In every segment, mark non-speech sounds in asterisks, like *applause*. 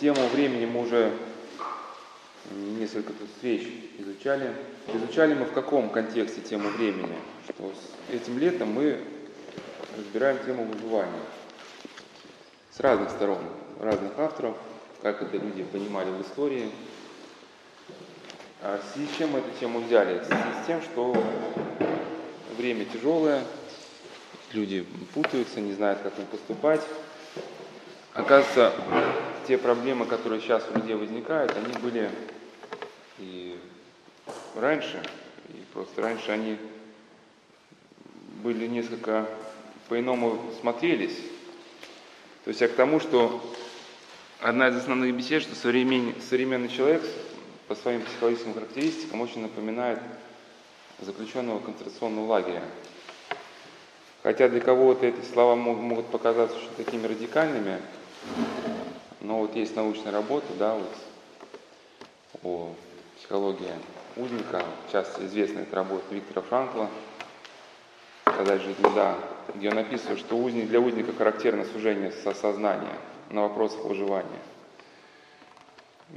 тему времени мы уже несколько тут встреч изучали. Изучали мы в каком контексте тему времени? Что с этим летом мы разбираем тему выживания с разных сторон, разных авторов, как это люди понимали в истории. А с чем мы эту тему взяли? С тем, что время тяжелое, люди путаются, не знают, как им поступать. Оказывается, те проблемы, которые сейчас у людей возникают, они были и раньше, и просто раньше они были несколько по-иному смотрелись. То есть я к тому, что одна из основных бесед, что современный, современный человек по своим психологическим характеристикам очень напоминает заключенного концентрационного лагеря. Хотя для кого-то эти слова могут показаться очень такими радикальными, но вот есть научная работа, да, вот о психологии узника, в частности известная эта работа Виктора Франкла, «Сказать жизнь да», где он описывает, что узник, для узника характерно сужение сознания на вопросах выживания.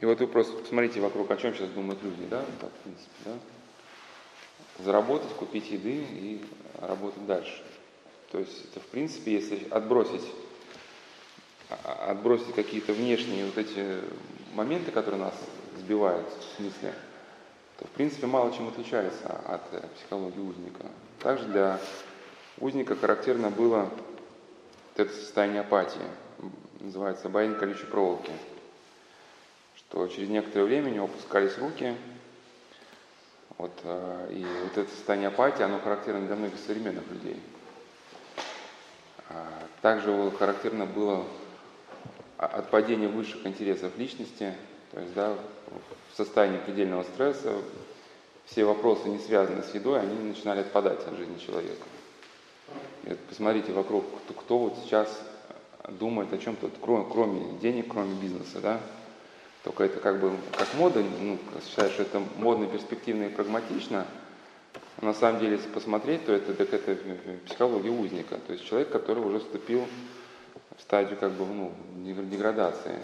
И вот вы просто посмотрите вокруг, о чем сейчас думают люди, да, так, в принципе, да. Заработать, купить еды и работать дальше. То есть это, в принципе, если отбросить, отбросить какие-то внешние вот эти моменты, которые нас сбивают в смысле, то, в принципе, мало чем отличается от э, психологии узника. Также для узника характерно было вот это состояние апатии, называется боязнь колючей проволоки, что через некоторое время у него опускались руки, вот, э, и вот это состояние апатии, оно характерно для многих современных людей – а, также характерно было отпадение высших интересов личности, то есть да, в состоянии предельного стресса все вопросы, не связанные с едой, они начинали отпадать от жизни человека. И вот посмотрите вокруг, кто, кто вот сейчас думает о чем-то, кроме, кроме денег, кроме бизнеса, да? Только это как бы как мода, ну, считаешь, что это модно, перспективно и прагматично – на самом деле, если посмотреть, то это, так это психология узника, то есть человек, который уже вступил стадию как бы, ну, деградации.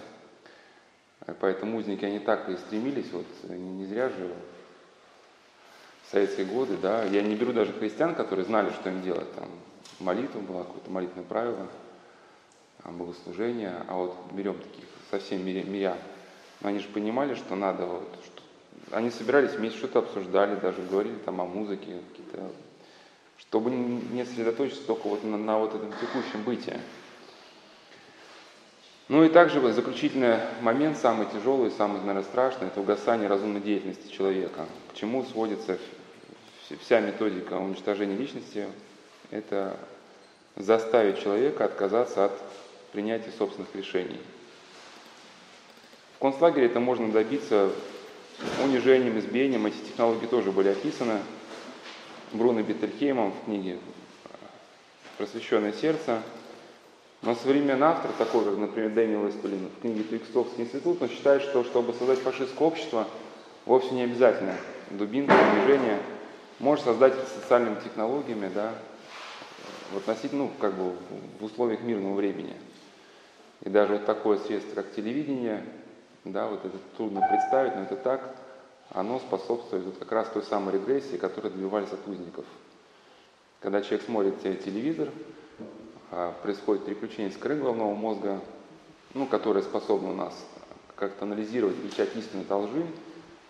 Поэтому узники, они так и стремились, вот не зря же в советские годы, да, я не беру даже христиан, которые знали, что им делать, там, молитва была, какое-то молитвенное правило, богослужение, а вот берем таких совсем мирян, но они же понимали, что надо вот, они собирались вместе, что-то обсуждали, даже говорили там о музыке, какие-то, чтобы не сосредоточиться только вот на, на вот этом текущем бытии. Ну и также заключительный момент, самый тяжелый, самый, наверное, страшный, это угасание разумной деятельности человека. К чему сводится вся методика уничтожения личности? Это заставить человека отказаться от принятия собственных решений. В концлагере это можно добиться унижением, избиением. Эти технологии тоже были описаны Бруно Беттельхеймом в книге «Просвещенное сердце». Но современный автор, такой как, например, Дэниел Эспелин, в книге «Твикстовский институт», он считает, что чтобы создать фашистское общество, вовсе не обязательно дубинка, унижение. Может создать социальными технологиями, да, в относительно, ну, как бы в условиях мирного времени. И даже вот такое средство, как телевидение, да, вот это трудно представить, но это так, оно способствует вот как раз той самой регрессии, которой добивались от узников. Когда человек смотрит телевизор, происходит переключение с коры головного мозга, ну, которое способно у нас как-то анализировать, отличать истину от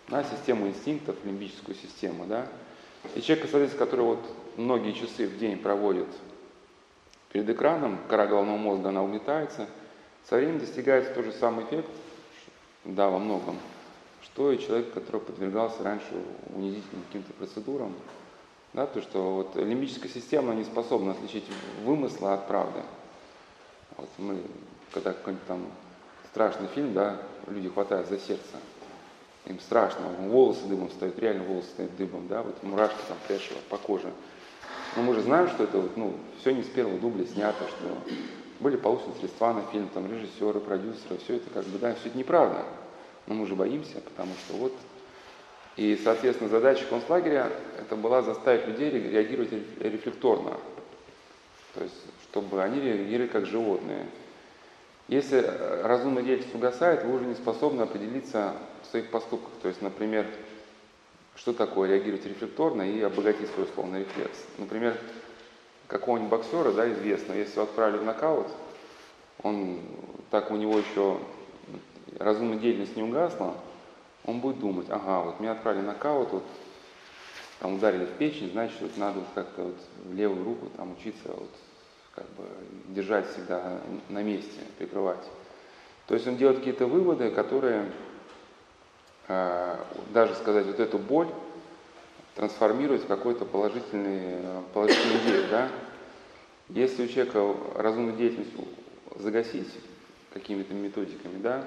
на систему инстинктов, лимбическую систему, да. И человек, соответственно, который вот многие часы в день проводит перед экраном, кора головного мозга, она угнетается, со временем достигается тот же самый эффект, да, во многом, что и человек, который подвергался раньше унизительным каким-то процедурам, да, то, что вот лимбическая система не способна отличить вымысла от правды. Вот мы, когда какой-нибудь там страшный фильм, да, люди хватают за сердце, им страшно, волосы дыбом встают, реально волосы стоят дыбом, да, вот мурашки там пляшут по коже. Но мы же знаем, что это вот, ну, все не с первого дубля снято, что были получены средства на фильм, там режиссеры, продюсеры, все это как бы, да, все это неправда. Но мы же боимся, потому что вот... И, соответственно, задача концлагеря это была заставить людей реагировать рефлекторно. То есть, чтобы они реагировали как животные. Если разумная деятельность угасает, вы уже не способны определиться в своих поступках. То есть, например, что такое реагировать рефлекторно и обогатить свой условный рефлекс. Например, какого-нибудь боксера, да, известно, если его отправили в нокаут, он, так у него еще разумная деятельность не угасла, он будет думать, ага, вот меня отправили нокаут, вот там ударили в печень, значит, вот надо вот как-то вот в левую руку там учиться вот как бы держать всегда на месте, прикрывать. То есть он делает какие-то выводы, которые э, даже сказать вот эту боль трансформирует в какой-то положительный, положительный идею, да? Если у человека разумную деятельность загасить какими-то методиками, да,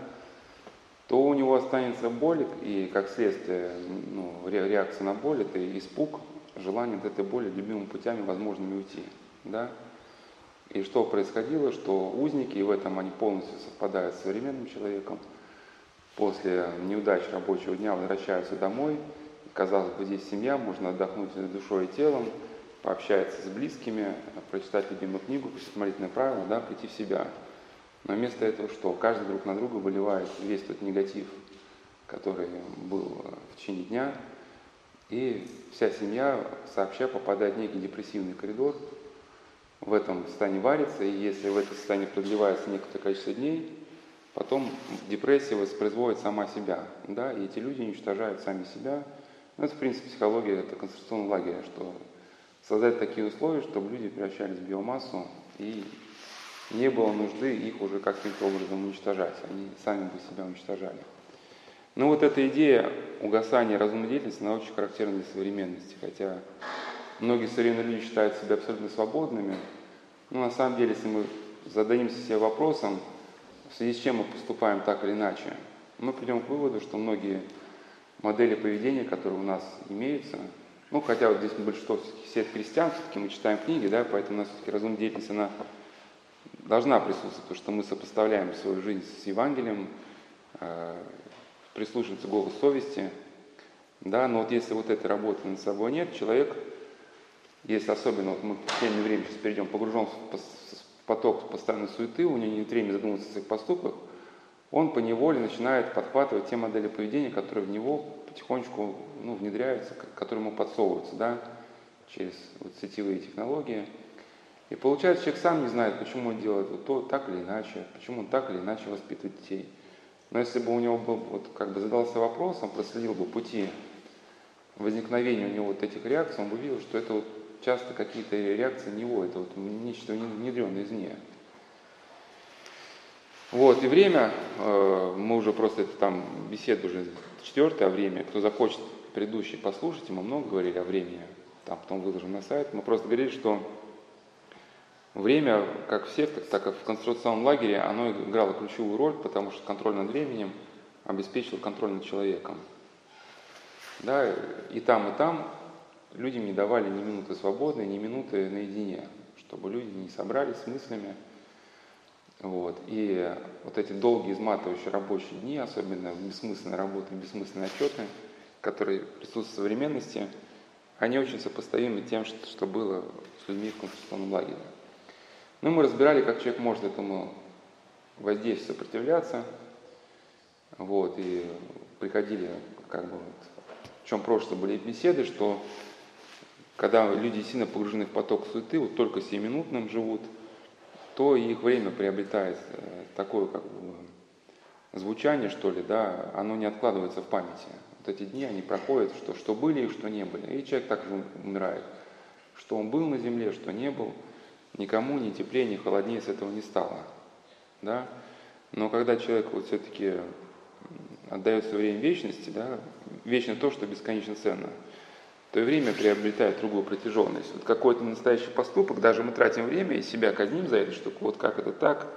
то у него останется боль, и как следствие ну, реакция на боль, это испуг, желание от этой боли любимыми путями возможными уйти. Да? И что происходило, что узники, и в этом они полностью совпадают с современным человеком, после неудач рабочего дня возвращаются домой, казалось бы, здесь семья, можно отдохнуть душой и телом, пообщаться с близкими, прочитать любимую книгу, посмотреть на правила, да, прийти в себя – но вместо этого что? Каждый друг на друга выливает весь тот негатив, который был в течение дня, и вся семья сообща попадает в некий депрессивный коридор, в этом состоянии варится, и если в это состояние продлевается некоторое количество дней, потом депрессия воспроизводит сама себя, да, и эти люди уничтожают сами себя. Ну, это, в принципе, психология, это концентрационный лагерь, что создать такие условия, чтобы люди превращались в биомассу и не было нужды их уже каким-то образом уничтожать, они сами бы себя уничтожали. Но вот эта идея угасания разумной деятельности, она очень характерна для современности, хотя многие современные люди считают себя абсолютно свободными, но на самом деле, если мы зададимся себе вопросом, в связи с чем мы поступаем так или иначе, мы придем к выводу, что многие модели поведения, которые у нас имеются, ну, хотя вот здесь большинство все крестьян, все-таки мы читаем книги, да, поэтому у нас все-таки разумная деятельность, она должна присутствовать, потому что мы сопоставляем свою жизнь с Евангелием, э, прислушивается голос совести, да, но вот если вот этой работы над собой нет, человек, если особенно, вот мы в течение времени сейчас перейдем, погружен в поток постоянной суеты, у него нет времени задумываться о своих поступках, он по неволе начинает подхватывать те модели поведения, которые в него потихонечку ну, внедряются, которые ему подсовываются, да, через вот сетевые технологии – и получается, человек сам не знает, почему он делает вот то так или иначе, почему он так или иначе воспитывает детей. Но если бы у него был, вот как бы задался вопрос, он проследил бы пути возникновения у него вот этих реакций, он бы видел, что это вот часто какие-то реакции него, это вот нечто внедренное извне. Вот, и время, э, мы уже просто, это там беседа уже четвертое время, кто захочет предыдущий послушать, мы много говорили о времени, там потом выложим на сайт, мы просто говорили, что Время, как в сектах, так и в концентрационном лагере, оно играло ключевую роль, потому что контроль над временем обеспечил контроль над человеком. Да, и там, и там людям не давали ни минуты свободной, ни минуты наедине, чтобы люди не собрались с мыслями. Вот. И вот эти долгие изматывающие рабочие дни, особенно бессмысленные работы, бессмысленные отчеты, которые присутствуют в современности, они очень сопоставимы тем, что было с людьми в концентрационном лагере. Ну, мы разбирали, как человек может этому воздействию сопротивляться. Вот, и приходили, как бы, вот, в чем прошлое были беседы, что когда люди сильно погружены в поток суеты, вот только сиюминутным живут, то их время приобретает э, такое, как бы, звучание, что ли, да, оно не откладывается в памяти. Вот эти дни, они проходят, что, что были и что не были. И человек так же умирает. Что он был на земле, что не был – никому ни теплее, ни холоднее с этого не стало. Да? Но когда человек вот все-таки отдает свое время вечности, да, вечно то, что бесконечно ценно, то и время приобретает другую протяженность. Вот какой-то настоящий поступок, даже мы тратим время и себя казним за эту штуку, вот как это так,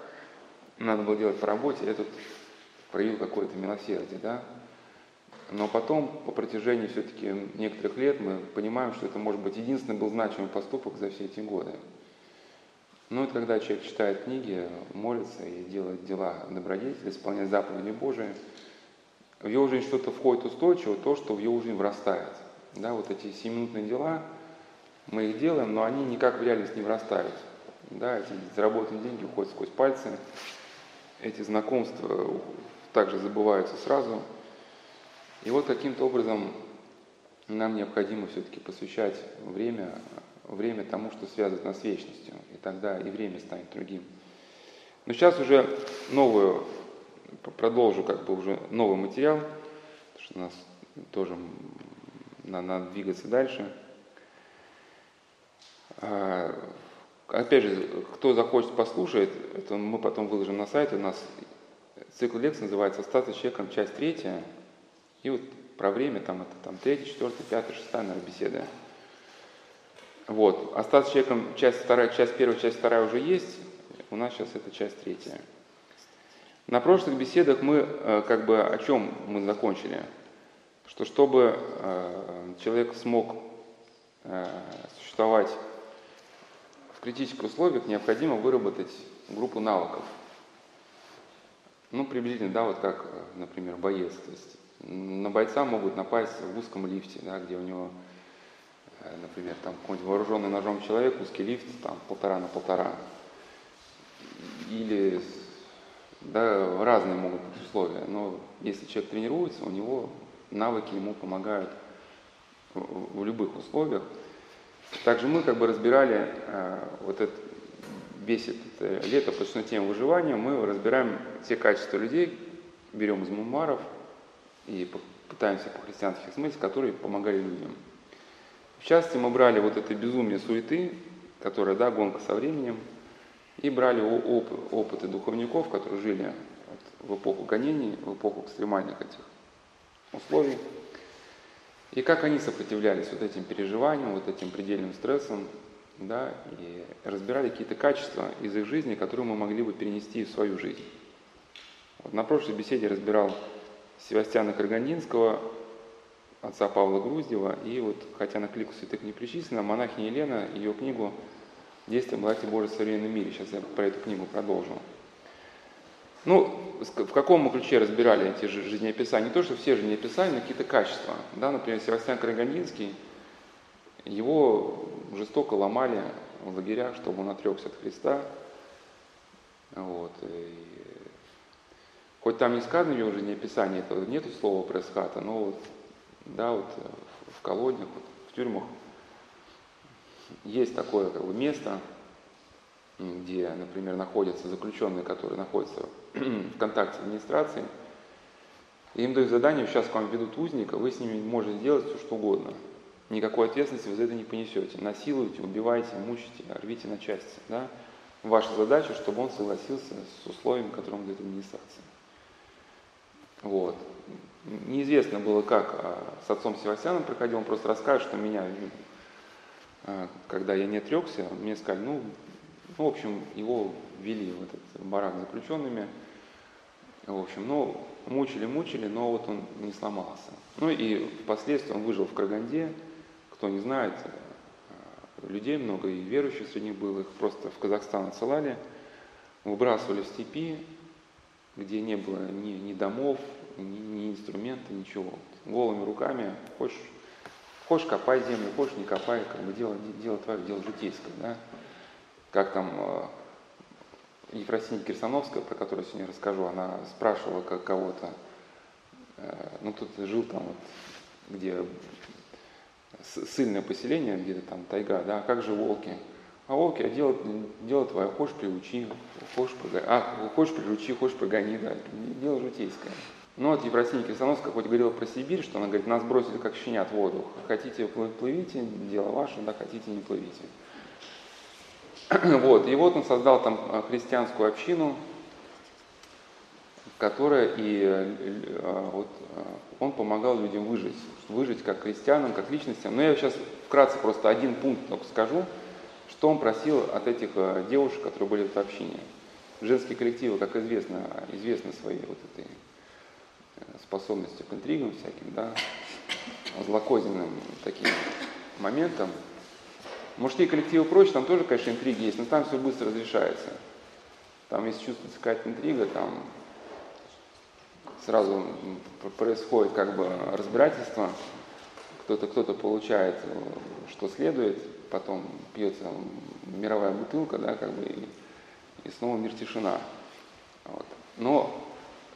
надо было делать по работе, я тут проявил какое-то милосердие, да. Но потом, по протяжении все-таки некоторых лет, мы понимаем, что это, может быть, единственный был значимый поступок за все эти годы. Ну, это когда человек читает книги, молится и делает дела добродетели, исполняет заповеди Божии, в его жизнь что-то входит устойчиво, то, что в его жизнь врастает. Да, вот эти семиминутные дела, мы их делаем, но они никак в реальность не врастают. Да, эти заработанные деньги уходят сквозь пальцы, эти знакомства также забываются сразу. И вот каким-то образом нам необходимо все-таки посвящать время, время тому, что связывает нас с вечностью. И тогда и время станет другим. Но сейчас уже новую, продолжу как бы уже новый материал, потому что у нас тоже надо, надо двигаться дальше. А, опять же, кто захочет послушать, это мы потом выложим на сайт. У нас цикл лекций называется «Остаться человеком. Часть третья». И вот про время там это там третья, четвертая, пятая, шестая, наверное, беседа. Вот. Остаться человеком часть вторая, часть первая, часть вторая уже есть. У нас сейчас это часть третья. На прошлых беседах мы э, как бы о чем мы закончили? Что чтобы э, человек смог э, существовать в критических условиях, необходимо выработать группу навыков. Ну, приблизительно, да, вот как, например, боец. То есть на бойца могут напасть в узком лифте, да, где у него, например, там какой-нибудь вооруженный ножом человек, узкий лифт, там полтора на полтора. Или да, разные могут быть условия, но если человек тренируется, у него навыки ему помогают в, в любых условиях. Также мы как бы разбирали э, вот это, весь этот лето посвящено теме выживания, мы разбираем те качества людей, берем из мемуаров и пытаемся по-христиански смыслить, которые помогали людям. Частности, мы брали вот это безумие суеты, которая, да, гонка со временем, и брали оп опыты духовников, которые жили в эпоху гонений, в эпоху экстремальных этих условий, и как они сопротивлялись вот этим переживаниям, вот этим предельным стрессам, да, и разбирали какие-то качества из их жизни, которые мы могли бы перенести в свою жизнь. Вот на прошлой беседе разбирал Севастьяна Каргандинского, отца Павла Груздева, и вот, хотя на клику святых не причислена, монахиня Елена, ее книгу «Действие благодати Божьей в современном мире». Сейчас я про эту книгу продолжу. Ну, в каком мы ключе разбирали эти жизнеописания? Не то, что все жизнеописания, но какие-то качества. Да, например, Севастьян Карагандинский, его жестоко ломали в лагерях, чтобы он отрекся от Христа. Вот. И хоть там не сказано в его жизнеописании, это нету слова пресхата, но вот, да, вот в колониях, вот, в тюрьмах есть такое как бы, место, где, например, находятся заключенные, которые находятся *clears throat* в контакте с администрацией, им дают задание, сейчас к вам ведут узника, вы с ними можете сделать все, что угодно. Никакой ответственности вы за это не понесете. Насилуете, убивайте, мучите, рвите на части. Да? Ваша задача, чтобы он согласился с условиями, которые он дает администрации. Вот. Неизвестно было, как а, с отцом Севастьяном проходил, он просто расскажет, что меня а, когда я не отрекся, мне сказали, ну, ну, в общем, его ввели в этот барак заключенными, в общем, ну, мучили, мучили, но вот он не сломался. Ну и впоследствии он выжил в Караганде, кто не знает, а, людей много и верующих среди них было, их просто в Казахстан отсылали, выбрасывали в степи, где не было ни, ни домов, ни, ни инструмента, ничего. Голыми руками, хочешь Хочешь копай землю, хочешь не копай, как бы дело, дело твое, дело житейское, да. Как там э, Ефросинья Кирсановская, про которую я сегодня расскажу, она спрашивала как кого-то, э, ну тут жил там вот, где сильное поселение, где-то там тайга, да, как же волки? А волки, а дело, дело твое, хочешь приучи, хочешь, погони, а, хочешь приучи, хочешь погони, да, дело житейское. Ну вот Евросиния Крестоносская хоть говорила про Сибирь, что она говорит, нас бросили как щенят в воду. Хотите плывите, дело ваше, да, хотите не плывите. *clears throat* Вот, и вот он создал там э, христианскую общину, которая и э, вот, э, он помогал людям выжить, выжить как христианам, как личностям. Но я сейчас вкратце просто один пункт только скажу, что он просил от этих девушек, которые были в общине. Женские коллективы, как известно, известны своей вот этой способностью к интригам всяким, да, злокозненным таким моментом. Мужские коллективы проще, там тоже, конечно, интриги есть, но там все быстро разрешается. Там, если чувствуется какая-то интрига, там сразу происходит как бы разбирательство, кто-то кто-то получает, что следует, потом пьется мировая бутылка, да, как бы, и, и снова мир тишина. Вот. Но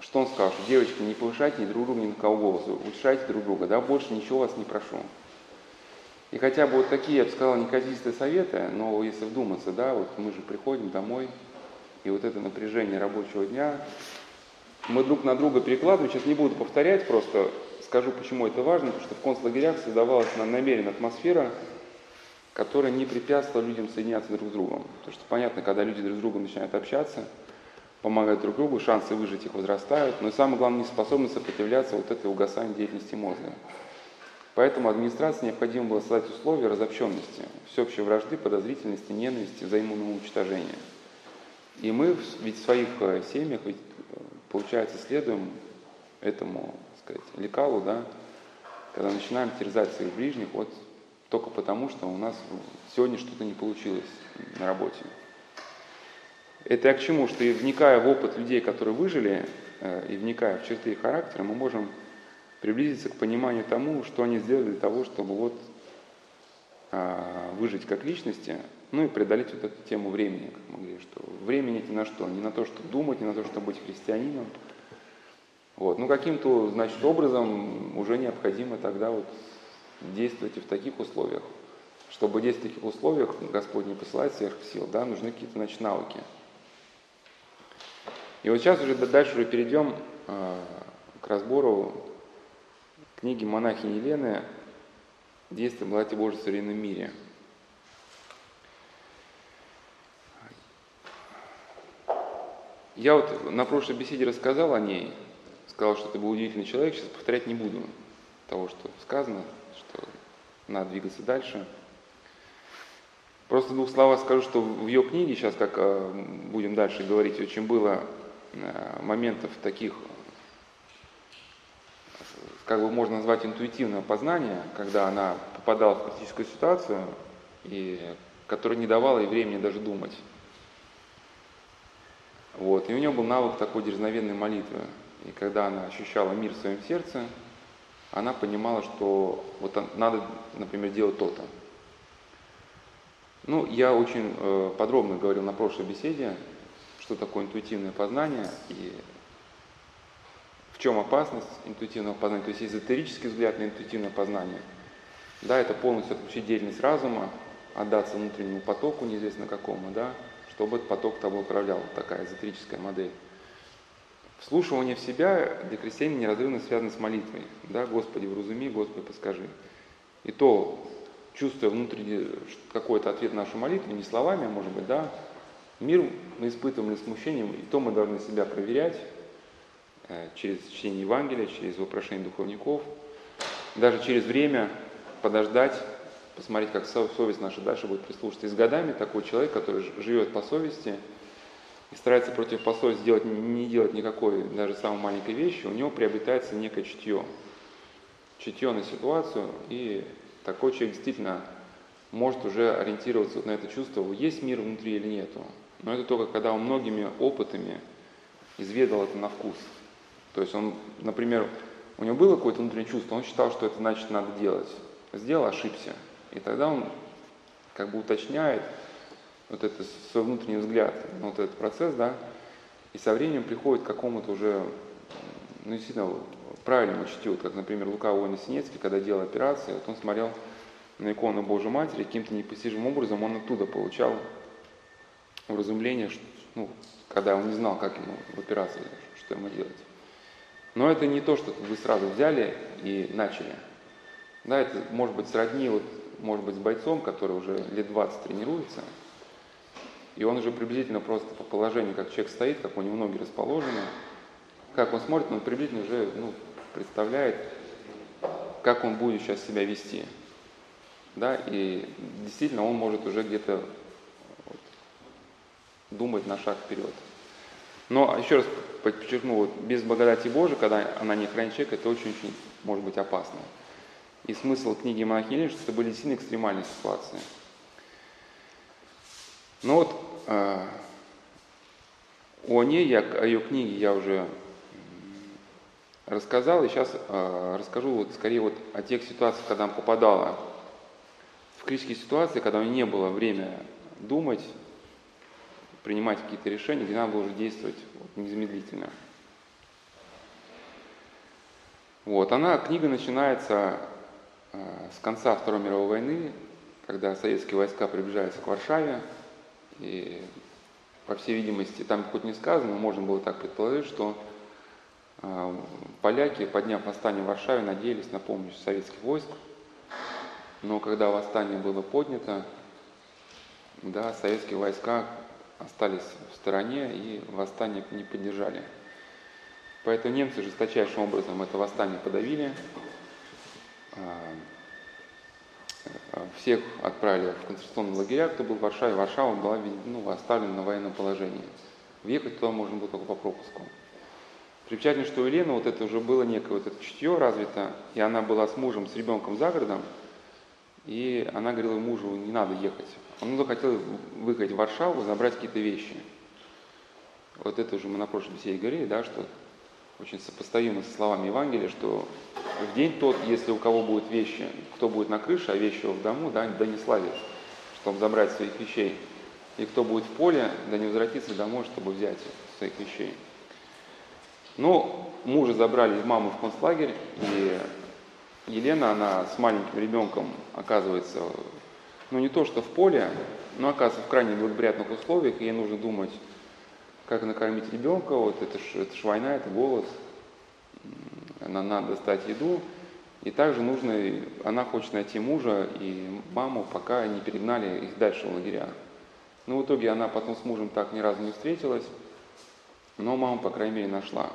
что он сказал, что девочки, не повышайте друг друга ни на кого голос, утешайте друг друга, да, больше ничего вас не прошу. И хотя бы вот такие, я бы сказал, неказистые советы, но если вдуматься, да, вот мы же приходим домой, и вот это напряжение рабочего дня, мы друг на друга перекладываем, сейчас не буду повторять, просто скажу, почему это важно, потому что в концлагерях создавалась намеренная атмосфера, которая не препятствовала людям соединяться друг с другом. Потому что понятно, когда люди друг с другом начинают общаться, помогают друг другу, шансы выжить их возрастают, но и самое главное, не способны сопротивляться вот этой угасанию деятельности мозга. Поэтому администрации необходимо было создать условия разобщенности, всеобщей вражды, подозрительности, ненависти, взаимного уничтожения. И мы ведь в своих э, семьях, ведь, э, получается, следуем этому, так сказать, лекалу, да, когда начинаем терзать своих ближних вот только потому, что у нас сегодня что-то не получилось на работе. Это я к чему? Что и вникая в опыт людей, которые выжили, э, и вникая в черты их характера, мы можем приблизиться к пониманию тому, что они сделали для того, чтобы вот а, выжить как личности, ну и преодолеть вот эту тему времени, как мы говорили, что времени не на что, не на то, чтобы думать, не на то, чтобы быть христианином. Вот. Ну каким-то, значит, образом уже необходимо тогда вот действовать и в таких условиях. Чтобы действовать в таких условиях, Господь не посылает всех сил, да, нужны какие-то, значит, навыки. И вот сейчас уже дальше уже перейдем э, к разбору книги монахини Елены «Действие благодати Божьей в современном мире». Я вот на прошлой беседе рассказал о ней, сказал, что это был удивительный человек, сейчас повторять не буду того, что сказано, что надо двигаться дальше. Просто двух словах скажу, что в ее книге, сейчас как э, будем дальше говорить, очень было моментов таких, как бы можно назвать интуитивное познание, когда она попадала в критическую ситуацию, и которая не давала ей времени даже думать. Вот. И у нее был навык такой дерзновенной молитвы. И когда она ощущала мир в своем сердце, она понимала, что вот надо, например, делать то-то. Ну, я очень э, подробно говорил на прошлой беседе, что такое интуитивное познание и в чем опасность интуитивного познания. То есть эзотерический взгляд на интуитивное познание. Да, это полностью отключить деятельность разума, отдаться внутреннему потоку, неизвестно какому, да, чтобы этот поток тобой управлял. Вот такая эзотерическая модель. Вслушивание в себя для крестьянина неразрывно связано с молитвой. Да, Господи, вразуми, Господи, подскажи. И то, чувствуя внутренний какой-то ответ на нашу молитву, не словами, а может быть, да, мир мы испытываем ли смущением, и то мы должны себя проверять э, через чтение Евангелия, через вопрошение духовников, даже через время подождать, посмотреть, как совесть наша дальше будет прислушаться. И с годами такой человек, который живет по совести, и старается против посольства сделать, не делать никакой, даже самой маленькой вещи, у него приобретается некое чутье. Чутье на ситуацию, и такой человек действительно может уже ориентироваться вот на это чувство, есть мир внутри или нету. Но это только когда он многими опытами изведал это на вкус. То есть он, например, у него было какое-то внутреннее чувство, он считал, что это значит надо делать. Сделал, ошибся. И тогда он как бы уточняет, вот этот свой внутренний взгляд вот этот процесс, да, и со временем приходит к какому-то уже, ну, действительно, правильному чтиву, как, например, Лука Уоня Синецкий, когда делал операции, вот он смотрел на икону Божьей Матери, каким-то непостижимым образом он оттуда получал уразумление, что, ну, когда он не знал, как ему в операции, что ему делать. Но это не то, что вы сразу взяли и начали. Да, это может быть сродни, вот, может быть, с бойцом, который уже лет 20 тренируется – и он уже приблизительно просто по положению, как человек стоит, как у него ноги расположены, как он смотрит, он приблизительно уже ну, представляет, как он будет сейчас себя вести. Да, и действительно он может уже где-то думать на шаг вперед. Но еще раз подчеркну, вот, без благодати Божией, когда она не хранит человека, это очень-очень может быть опасно. И смысл книги Монахини, что это были действительно экстремальные ситуации. Но вот а, о ней, я, о ее книге я уже рассказал, и сейчас э, расскажу вот скорее вот о тех ситуациях, когда она попадала в критические ситуации, когда у нее не было времени думать, принимать какие-то решения, где надо было уже действовать вот, незамедлительно. Вот, она, книга начинается э, с конца Второй мировой войны, когда советские войска приближаются к Варшаве, и, по всей видимости, там хоть не сказано, но можно было так предположить, что э, поляки, подняв восстание в Варшаве, надеялись на помощь советских войск, но когда восстание было поднято, да, советские войска остались в стороне и восстание не поддержали. Поэтому немцы жесточайшим образом это восстание подавили. А, а, всех отправили в концентрационные лагеря, кто был в Варшаве. Варшава была ну, оставлена на военном положении. Въехать туда можно было только по пропуску. Примечательно, что у Елены вот это уже было некое вот это чутье развито, и она была с мужем, с ребенком за городом, и она говорила мужу, не надо ехать. Он захотел выехать в Варшаву, забрать какие-то вещи. Вот это уже мы на прошлой беседе говорили, да, что очень сопоставимо со словами Евангелия, что в день тот, если у кого будут вещи, кто будет на крыше, а вещи в дому, да, да не славит, чтобы забрать своих вещей. И кто будет в поле, да не возвратится домой, чтобы взять своих вещей. Но мужа забрали маму в концлагерь, и Елена, она с маленьким ребенком оказывается, ну не то что в поле, но оказывается в крайне благоприятных условиях, и ей нужно думать, как накормить ребенка, вот это ж, это ж война, это голод, она надо достать еду, и также нужно, она хочет найти мужа и маму, пока не перегнали их дальше в лагеря. Но ну, в итоге она потом с мужем так ни разу не встретилась, но маму, по крайней мере, нашла.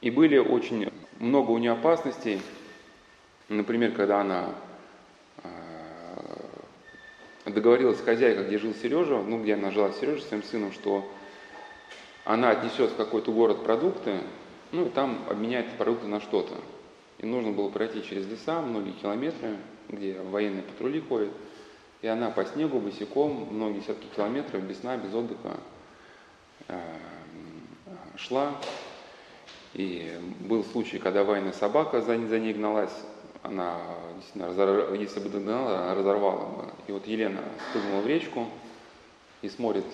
И были очень много у нее опасностей. Например, когда она э, договорилась с хозяйкой, где жил Сережа, ну, где она жила с Сережей, своим сыном, что она отнесет в какой-то город продукты, ну и там обменяет продукты на что-то. И нужно было пройти через леса, многие километры, где военные патрули ходят. И она по снегу, босиком, многие десятки километров, без сна, без отдыха э, шла. И был случай, когда военная собака за, ней гналась, она действительно, если бы догнала, она разорвала бы. И вот Елена спрыгнула в речку и смотрит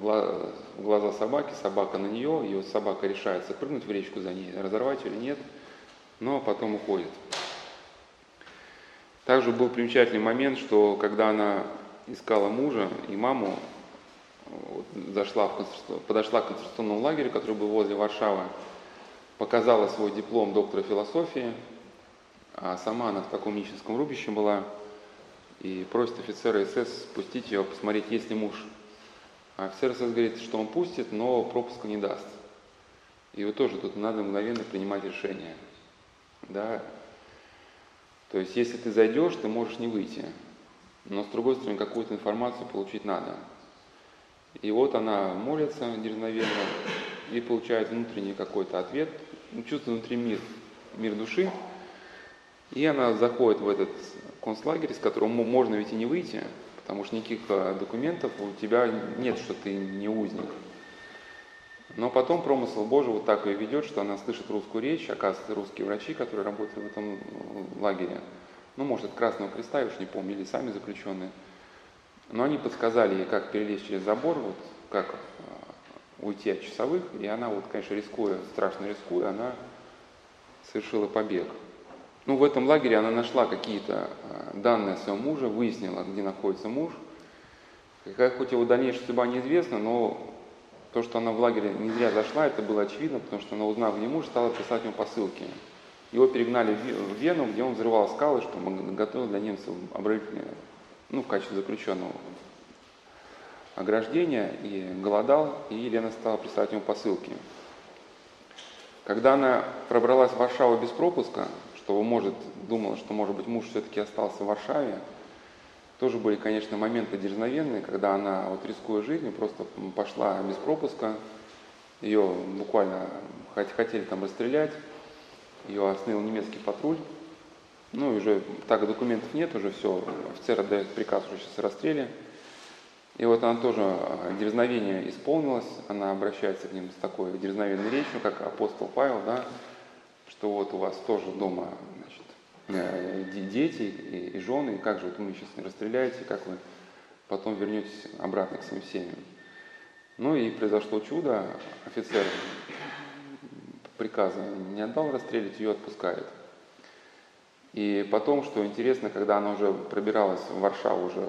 в глаза собаки, собака на нее, и вот собака решается прыгнуть в речку за ней, разорвать или нет, но потом уходит. Также был примечательный момент, что когда она искала мужа и маму, зашла в подошла к концентрационному лагерю, который был возле Варшавы, показала свой диплом доктора философии, а сама она в таком нищенском рубище была, и просит офицера СС спустить ее, посмотреть, есть ли муж. А офицер СС говорит, что он пустит, но пропуска не даст. И вот тоже тут надо мгновенно принимать решение. Да? То есть, если ты зайдешь, ты можешь не выйти. Но, с другой стороны, какую-то информацию получить надо. И вот она молится дерзновенно и получает внутренний какой-то ответ, ну, чувствует внутри мир, мир души, и она заходит в этот концлагерь, из которого можно ведь и не выйти, потому что никаких э, документов у тебя нет, что ты не узник. Но потом промысел Божий вот так ее ведет, что она слышит русскую речь, оказывается, русские врачи, которые работали в этом лагере, ну, может, от Красного Креста, я уж не помню, или сами заключенные, но они подсказали ей, как перелезть через забор, вот как э, уйти от часовых, и она вот, конечно, рискуя, страшно рискуя, она совершила побег. Ну, в этом лагере она нашла какие-то э, данные о своем муже, выяснила, где находится муж. Как хоть его дальнейшая судьба неизвестна, но то, что она в лагере не зря зашла, это было очевидно, потому что она, узнав, где муж, стала писать ему посылки. Его перегнали в Вену, где он взрывал скалы, чтобы готовил для немцев оборонительное, ну, в качестве заключенного ограждения, и голодал, и Елена стала присылать ему посылки. Когда она пробралась в Варшаву без пропуска, что, может, думала, что, может быть, муж все-таки остался в Варшаве. Тоже были, конечно, моменты дерзновенные, когда она, вот рискуя жизнью, просто пошла без пропуска. Ее буквально хотели там расстрелять. Ее остановил немецкий патруль. Ну, уже так документов нет, уже все, офицер отдает приказ уже сейчас расстреле. И вот она тоже а, дерзновение исполнилась, она обращается к ним с такой дерзновенной речью, как апостол Павел, да, что вот у вас тоже дома значит, э, дети и, и жены, и как же вот вы сейчас не расстреляете, как вы потом вернетесь обратно к своим семьям. Ну и произошло чудо, офицер приказа не отдал расстрелить, ее отпускает. И потом, что интересно, когда она уже пробиралась в Варшаву уже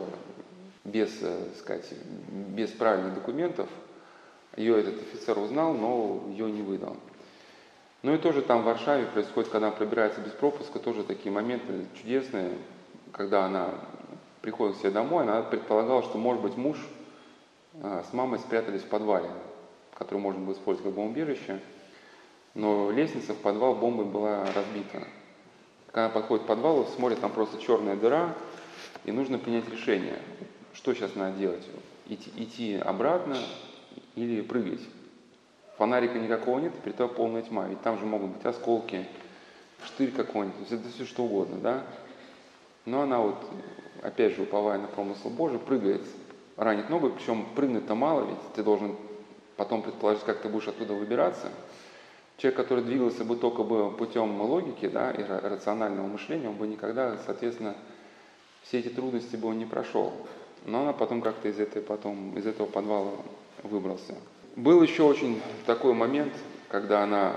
без, э, сказать, без правильных документов, ее этот офицер узнал, но ее не выдал. Ну и тоже там в Варшаве происходит, когда она пробирается без пропуска, тоже такие моменты чудесные, когда она приходит к себе домой, она предполагала, что, может быть, муж а, с мамой спрятались в подвале, который можно было использовать как бомбоубежище, но лестница в подвал бомбой была разбита. Когда она подходит к подвалу, смотрит, там просто черная дыра, и нужно принять решение, что сейчас надо делать, идти, идти обратно или прыгать. Фонарика никакого нет, перед тобой полная тьма, ведь там же могут быть осколки, штырь какой-нибудь, это все что угодно, да? Но она вот, опять же, уповая на промысл Божий, прыгает, ранит ногу, причем прыгнуть-то мало, ведь ты должен потом предположить, как ты будешь оттуда выбираться. Человек, который двигался бы только бы путем логики да, и рационального мышления, он бы никогда, соответственно, все эти трудности бы он не прошел. Но она потом как-то из, этой, потом, из этого подвала выбрался. Был еще очень такой момент, когда она